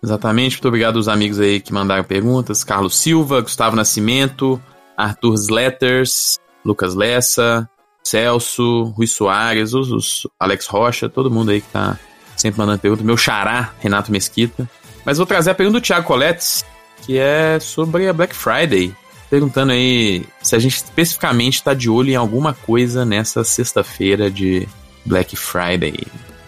Exatamente, muito obrigado aos amigos aí que mandaram perguntas. Carlos Silva, Gustavo Nascimento, Arthur Sletters, Lucas Lessa, Celso, Rui Soares, os, os Alex Rocha, todo mundo aí que tá sempre mandando pergunta. Meu xará, Renato Mesquita. Mas vou trazer a pergunta do Thiago Coletes, que é sobre a Black Friday. Perguntando aí se a gente especificamente tá de olho em alguma coisa nessa sexta-feira de Black Friday.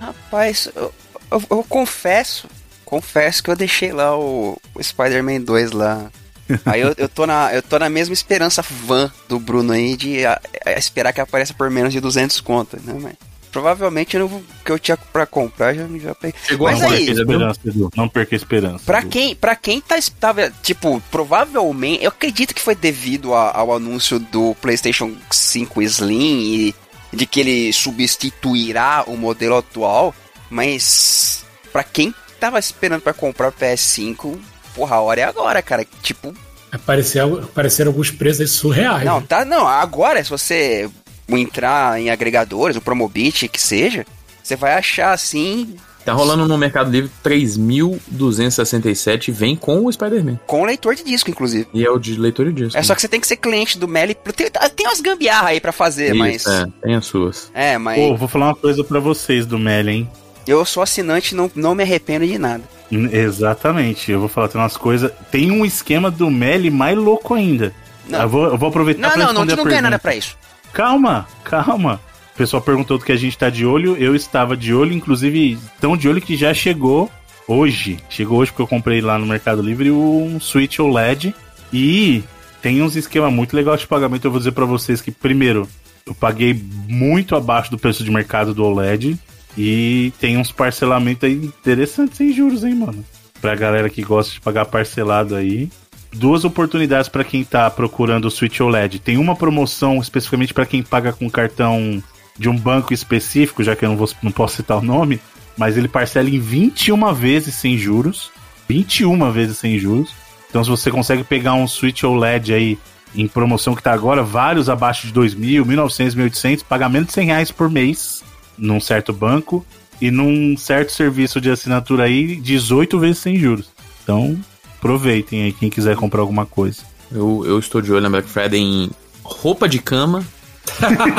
Rapaz, eu, eu- eu confesso, confesso que eu deixei lá o, o Spider-Man 2 lá. Aí eu, eu, tô na, eu tô na mesma esperança van do Bruno aí de a- a esperar que apareça por menos de 200 conto, né? Mas provavelmente eu não o que eu tinha pra comprar já, já peguei. Chegou Mas não aí, perca a esperança, Edu. Não perca a esperança. Pra Edu. quem, pra quem tá, tava, tipo, provavelmente, eu acredito que foi devido a- ao anúncio do PlayStation 5 Slim e de que ele substituirá o modelo atual, mas pra quem tava esperando pra comprar o PS5, porra, a hora é agora, cara. Tipo, apareceram alguns preços aí surreais. não, né? tá, não, agora se você entrar em agregadores, o Promobit, que seja, você vai achar assim, Tá rolando no Mercado Livre 3.267 vem com o Spider-Man. com leitor de disco, inclusive. E é o de leitor de disco. É só que você tem que ser cliente do Meli. Tem, tem umas gambiarra aí pra fazer, Isso, mas. É, tem as suas. É, mas Pô, vou falar uma coisa pra vocês do Meli, hein? eu sou assinante e não, não me arrependo de nada. Exatamente, eu vou falar tem umas coisas. Tem um esquema do Meli mais louco ainda. Não. Eu, vou, eu vou aproveitar Não, pra não, não, não a ganha nada pra isso. Calma, calma. O pessoal perguntou do que a gente tá de olho. Eu estava de olho, inclusive, tão de olho que já chegou hoje. Chegou hoje porque eu comprei lá no Mercado Livre um Switch OLED. E tem uns esquema muito legal de pagamento. Eu vou dizer pra vocês que, primeiro, eu paguei muito abaixo do preço de mercado do OLED. E tem uns parcelamentos aí interessantes sem juros, hein, mano? Pra galera que gosta de pagar parcelado aí. Duas oportunidades pra quem tá procurando o Switch OLED. Tem uma promoção especificamente pra quem paga com cartão de um banco específico, já que eu não, vou, não posso citar o nome, mas ele parcela em 21 vezes sem juros. 21 vezes sem juros. Então, se você consegue pegar um Switch OLED aí em promoção que tá agora, vários abaixo de 2.000, 1.900, 1.800, pagamento de 100 reais por mês num certo banco e num certo serviço de assinatura aí, 18 vezes sem juros. Então, aproveitem aí quem quiser comprar alguma coisa. Eu, eu estou de olho na Black Friday em roupa de cama,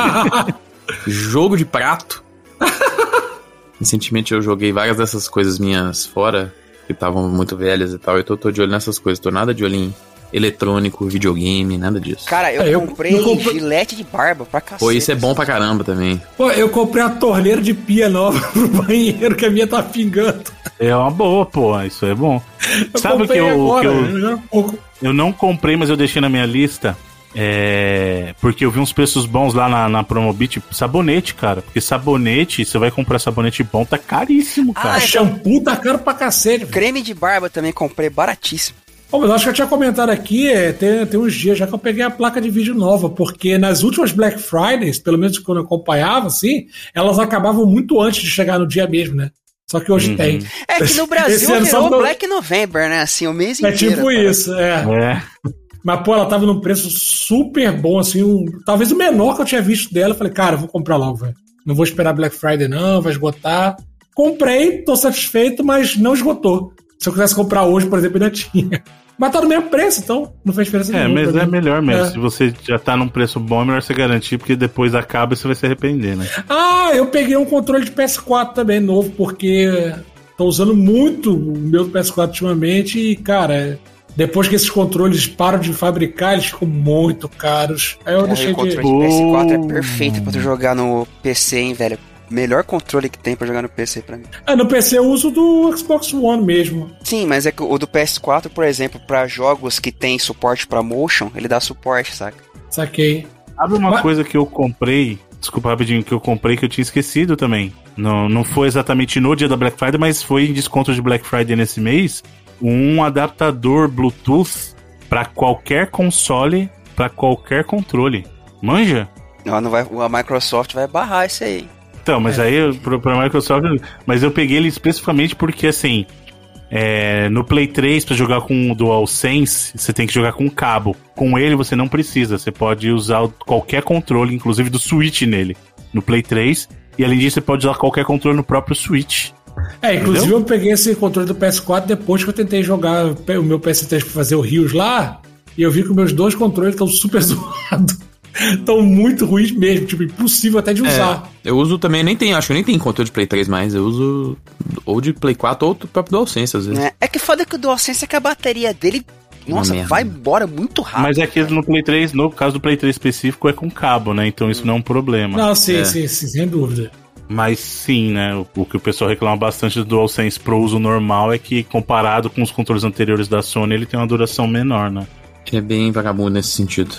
jogo de prato. Recentemente eu joguei várias dessas coisas minhas fora, que estavam muito velhas e tal. Eu tô, tô de olho nessas coisas. Tô nada de olho em eletrônico, videogame, nada disso. Cara, eu, É, eu- comprei eu comprei- gilete de barba pra cacete. Pô, isso é bom pra caramba também. Pô, eu comprei uma torneira de pia nova pro banheiro, que a minha tá pingando. É uma boa, pô, isso é bom. Eu Sabe o que comprei eu, agora, que eu, eu não comprei, mas eu deixei na minha lista? É. Porque eu vi uns preços bons lá na, na Promobit. Sabonete, cara. Porque sabonete, você vai comprar sabonete bom, tá caríssimo, cara. Ah, Ah, shampoo tá caro pra cacete. Creme de barba também comprei baratíssimo. Pô, mas eu acho que eu tinha comentado aqui, é, tem, tem uns dias já que eu peguei a placa de vídeo nova, porque nas últimas Black Fridays, pelo menos quando eu acompanhava, assim, elas acabavam muito antes de chegar no dia mesmo, né? Só que hoje Uhum. tem. É que no Brasil só virou pra- Black November, né? Assim, o mês É inteiro. tipo cara. isso, é. É. Mas, pô, ela tava num preço super bom, assim, um- talvez o menor que eu tinha visto dela. Eu falei, cara, eu vou comprar logo, velho. Não vou esperar Black Friday, não, vai esgotar. Comprei, tô satisfeito, mas não esgotou. Se eu quisesse comprar hoje, por exemplo, ainda tinha. Mas tá no mesmo preço, então não fez diferença É, nenhuma mas é melhor mesmo. É. Se você já tá num preço bom, é melhor você garantir, porque depois acaba e você vai se arrepender, né? Ah, eu peguei um controle de PS4 também novo, porque tô usando muito o meu PS4 ultimamente e, cara, depois que esses controles param de fabricar, eles ficam muito caros. Aí eu Cara, deixei o controle de. de PS4 é perfeito pra tu jogar no PC, hein, velho? Melhor controle que tem pra jogar no PC pra mim. Ah, no PC eu uso do Xbox One mesmo. Sim, mas é que o do PS4, por exemplo, pra jogos que tem suporte pra motion, ele dá suporte, saca? Saquei. Sabe uma Mas- coisa que eu comprei? Desculpa rapidinho, que eu comprei que eu tinha esquecido também. Não, não foi exatamente no dia da Black Friday, mas foi em desconto de Black Friday nesse mês. Um adaptador Bluetooth pra qualquer console, pra qualquer controle. Manja? Não, não vai, a Microsoft vai barrar isso aí. Então, mas aí eu- pro- pra Microsoft. Mas eu peguei ele especificamente porque assim. é, no Play 3, pra jogar com o DualSense, você tem que jogar com cabo. Com ele você não precisa. Você pode usar qualquer controle, inclusive do Switch nele, no Play 3. E além disso, você pode usar qualquer controle no próprio Switch. É, inclusive Entendeu? eu peguei esse controle do PS4 depois que eu tentei jogar o meu PS3 pra fazer o Rios lá. E eu vi que meus dois controles estão super zoados. Estão muito ruins mesmo, tipo, impossível até de usar. É, eu uso também, nem tem, acho que nem tem controle de Play 3 mais. Eu uso ou de Play 4 ou do próprio DualSense, às vezes. né? É que foda que o DualSense é que a bateria dele, nossa, merda. vai embora muito rápido. Mas é que no Play 3, no caso do Play 3 específico, é com cabo, né? Então isso não é um problema. Não, sim, É. sim, sim, sem dúvida. Mas sim, né? O, o que o pessoal reclama bastante do DualSense pro uso normal é que, comparado com os controles anteriores da Sony, ele tem uma duração menor, né? Que é bem vagabundo nesse sentido.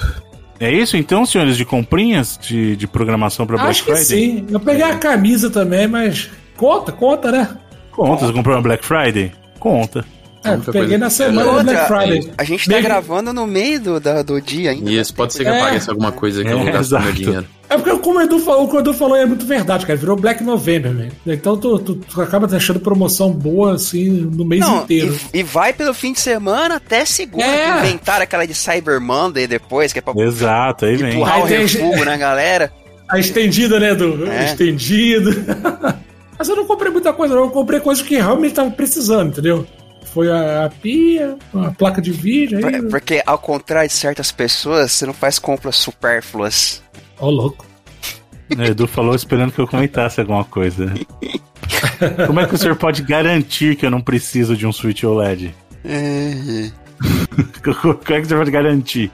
É isso então, senhores, de comprinhas de, de programação pra Black Acho que Friday? sim. Eu peguei a camisa também, mas conta, conta, né? Conta, você comprou uma Black Friday? Conta. É, peguei coisa. na semana do Black Friday. a gente tá gravando no meio do, da- do dia ainda. E isso pode ser que É. apareça alguma coisa que eu É, não gasto meu exato. dinheiro. É porque como o Edu falou, o que o Edu falou é muito verdade, cara. Virou Black November, velho. Então tu, tu, tu acaba achando promoção boa, assim, no mês Não, inteiro. e, e vai pelo fim de semana até segunda. É. Inventaram aquela de Cyber Monday depois, que é pra Exato, aí vem. empurrar o Aí tem- refugo na galera. A estendida, né, Edu? É. Estendido. Mas eu não comprei muita coisa, não. Eu comprei coisas que realmente tava precisando, entendeu? Foi a, a pia, a placa de vídeo. Aí... Porque, ao contrário de certas pessoas, você não faz compras supérfluas. Ó, louco. O Edu falou esperando que eu comentasse alguma coisa. Como é que o senhor pode garantir que eu não preciso de um Switch OLED? Como é que o senhor pode garantir?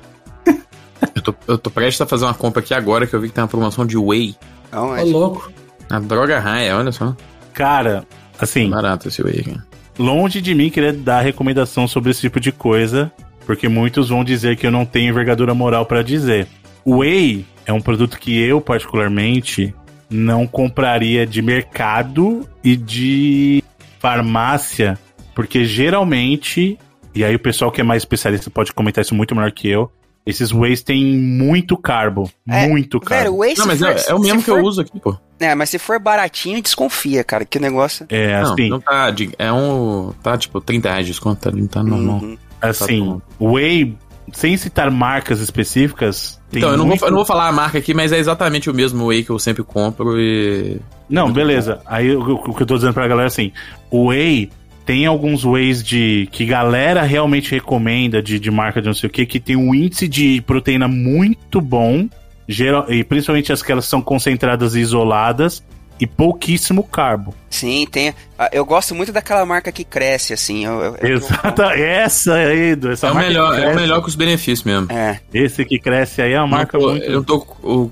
Eu tô, eu tô prestes a fazer uma compra aqui agora que eu vi que tem uma promoção de Whey. Ô, louco. A droga raia, olha só. Cara, assim, Barato esse Whey aqui. Longe de mim querer dar recomendação sobre esse tipo de coisa, porque muitos vão dizer que eu não tenho envergadura moral pra dizer. O Whey é um produto que eu, particularmente, não compraria de mercado e de farmácia, porque geralmente, e aí o pessoal que é mais especialista pode comentar isso muito melhor que eu, esses Wheys têm muito carbo. É, muito carbo. Velho, Não, mas for- é, é o mesmo que for- eu uso aqui, pô. É, mas se for baratinho, desconfia, cara, que negócio... É, Não, assim, não tá. de- é um. Tá tipo 30 reais de desconto, tá, não tá normal. Uhum. assim, bom. Whey, sem citar marcas específicas, tem Então, eu não, muito... vou, eu não vou falar a marca aqui, mas é exatamente o mesmo Whey que eu sempre compro e. Não, beleza. Aí o, o que eu tô dizendo pra galera é assim: o Whey tem alguns Wheys de que galera realmente recomenda, de, de marca de não sei o que, que tem um índice de proteína muito bom, geral, e principalmente as que elas são concentradas e isoladas, e pouquíssimo carbo. Sim, tem... ah, Eu gosto muito daquela marca que cresce, assim. Eu, eu- eu- Exata, essa aí, Edu, essa É o melhor, que é o melhor com os benefícios mesmo. É, Esse que cresce aí é uma marca tô- muito. Eu não tô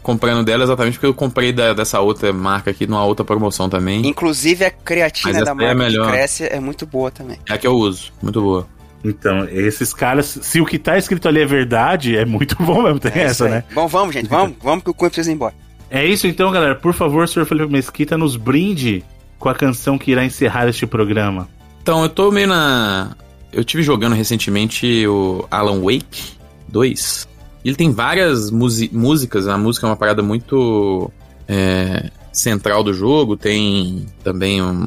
comprando dela exatamente porque eu comprei da- dessa outra marca aqui numa outra promoção também. inclusive a creatina Mas da é marca que melhor. cresce é muito boa também. É a que eu uso. Muito boa. Então, esses caras, se o que tá escrito ali é verdade, é muito bom mesmo, tem É essa, né? Bom, vamos, gente, vamos, vamos que o Cunha precisa ir embora. É isso então, galera. Por favor, Sr. Felipe Mesquita, nos brinde com a canção que irá encerrar este programa. Então, eu tô meio na. Eu tive jogando recentemente o Alan Wake 2. Ele tem várias músicas, a música é uma parada muito é, central do jogo. Tem também um.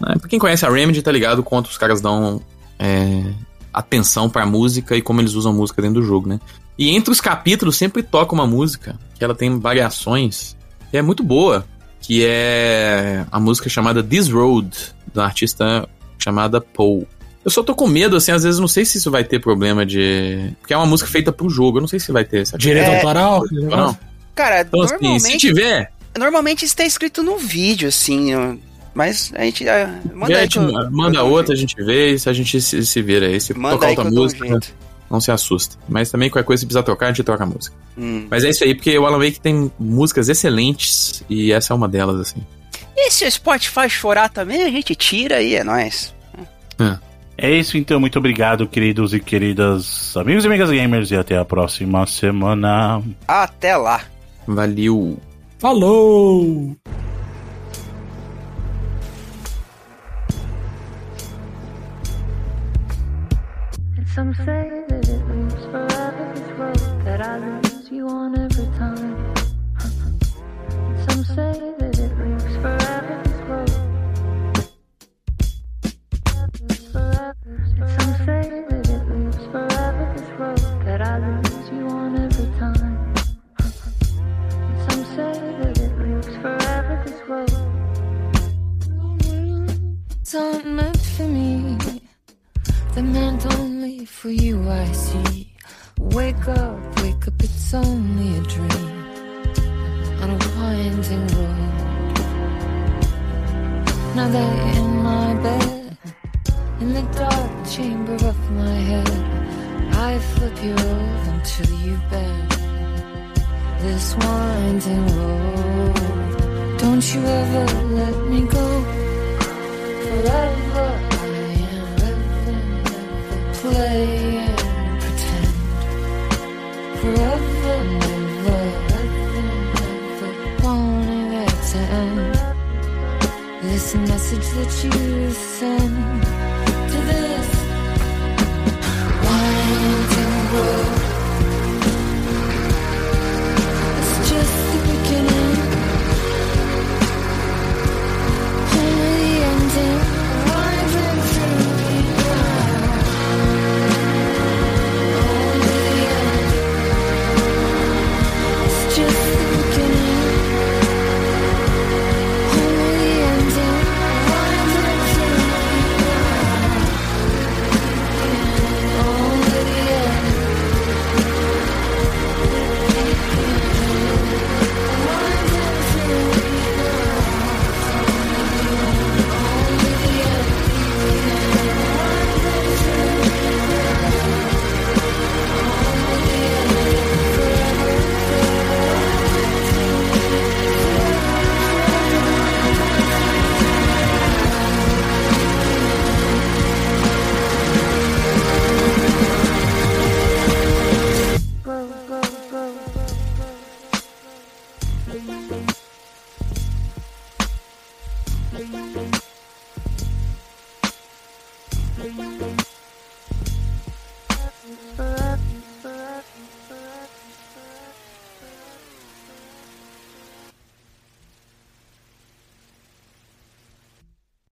né, pra quem conhece a Remedy, tá ligado quanto os caras dão é, atenção pra música e como eles usam música dentro do jogo, né? E entre os capítulos sempre toca uma música, que ela tem variações, e é muito boa, que é a música chamada This Road, da artista chamada Paul. Eu só tô com medo, assim, às vezes não sei se isso vai ter problema de. Porque é uma música feita pro jogo, eu não sei se vai ter essa Direito É, autoral? Não. Cara, Então, assim, normalmente, se tiver, normalmente isso tá escrito no vídeo, assim, eu- mas a gente... ah, Manda a aí gente que eu- eu manda um outra, a gente vê e se a gente se, se vira aí. Se Manda tocar aí que outra eu dou um música, jeito. Não se assusta. Mas também qualquer coisa, se precisar trocar, a gente troca a música. Hum. Mas é isso aí, porque o Alan Wake tem músicas excelentes e essa é uma delas, assim. E se o Spotify chorar também, a gente tira aí, é nóis. É isso então, muito obrigado, queridos e queridas amigos e amigas gamers, e até a próxima semana. Até lá. Valeu! Falou! Some say that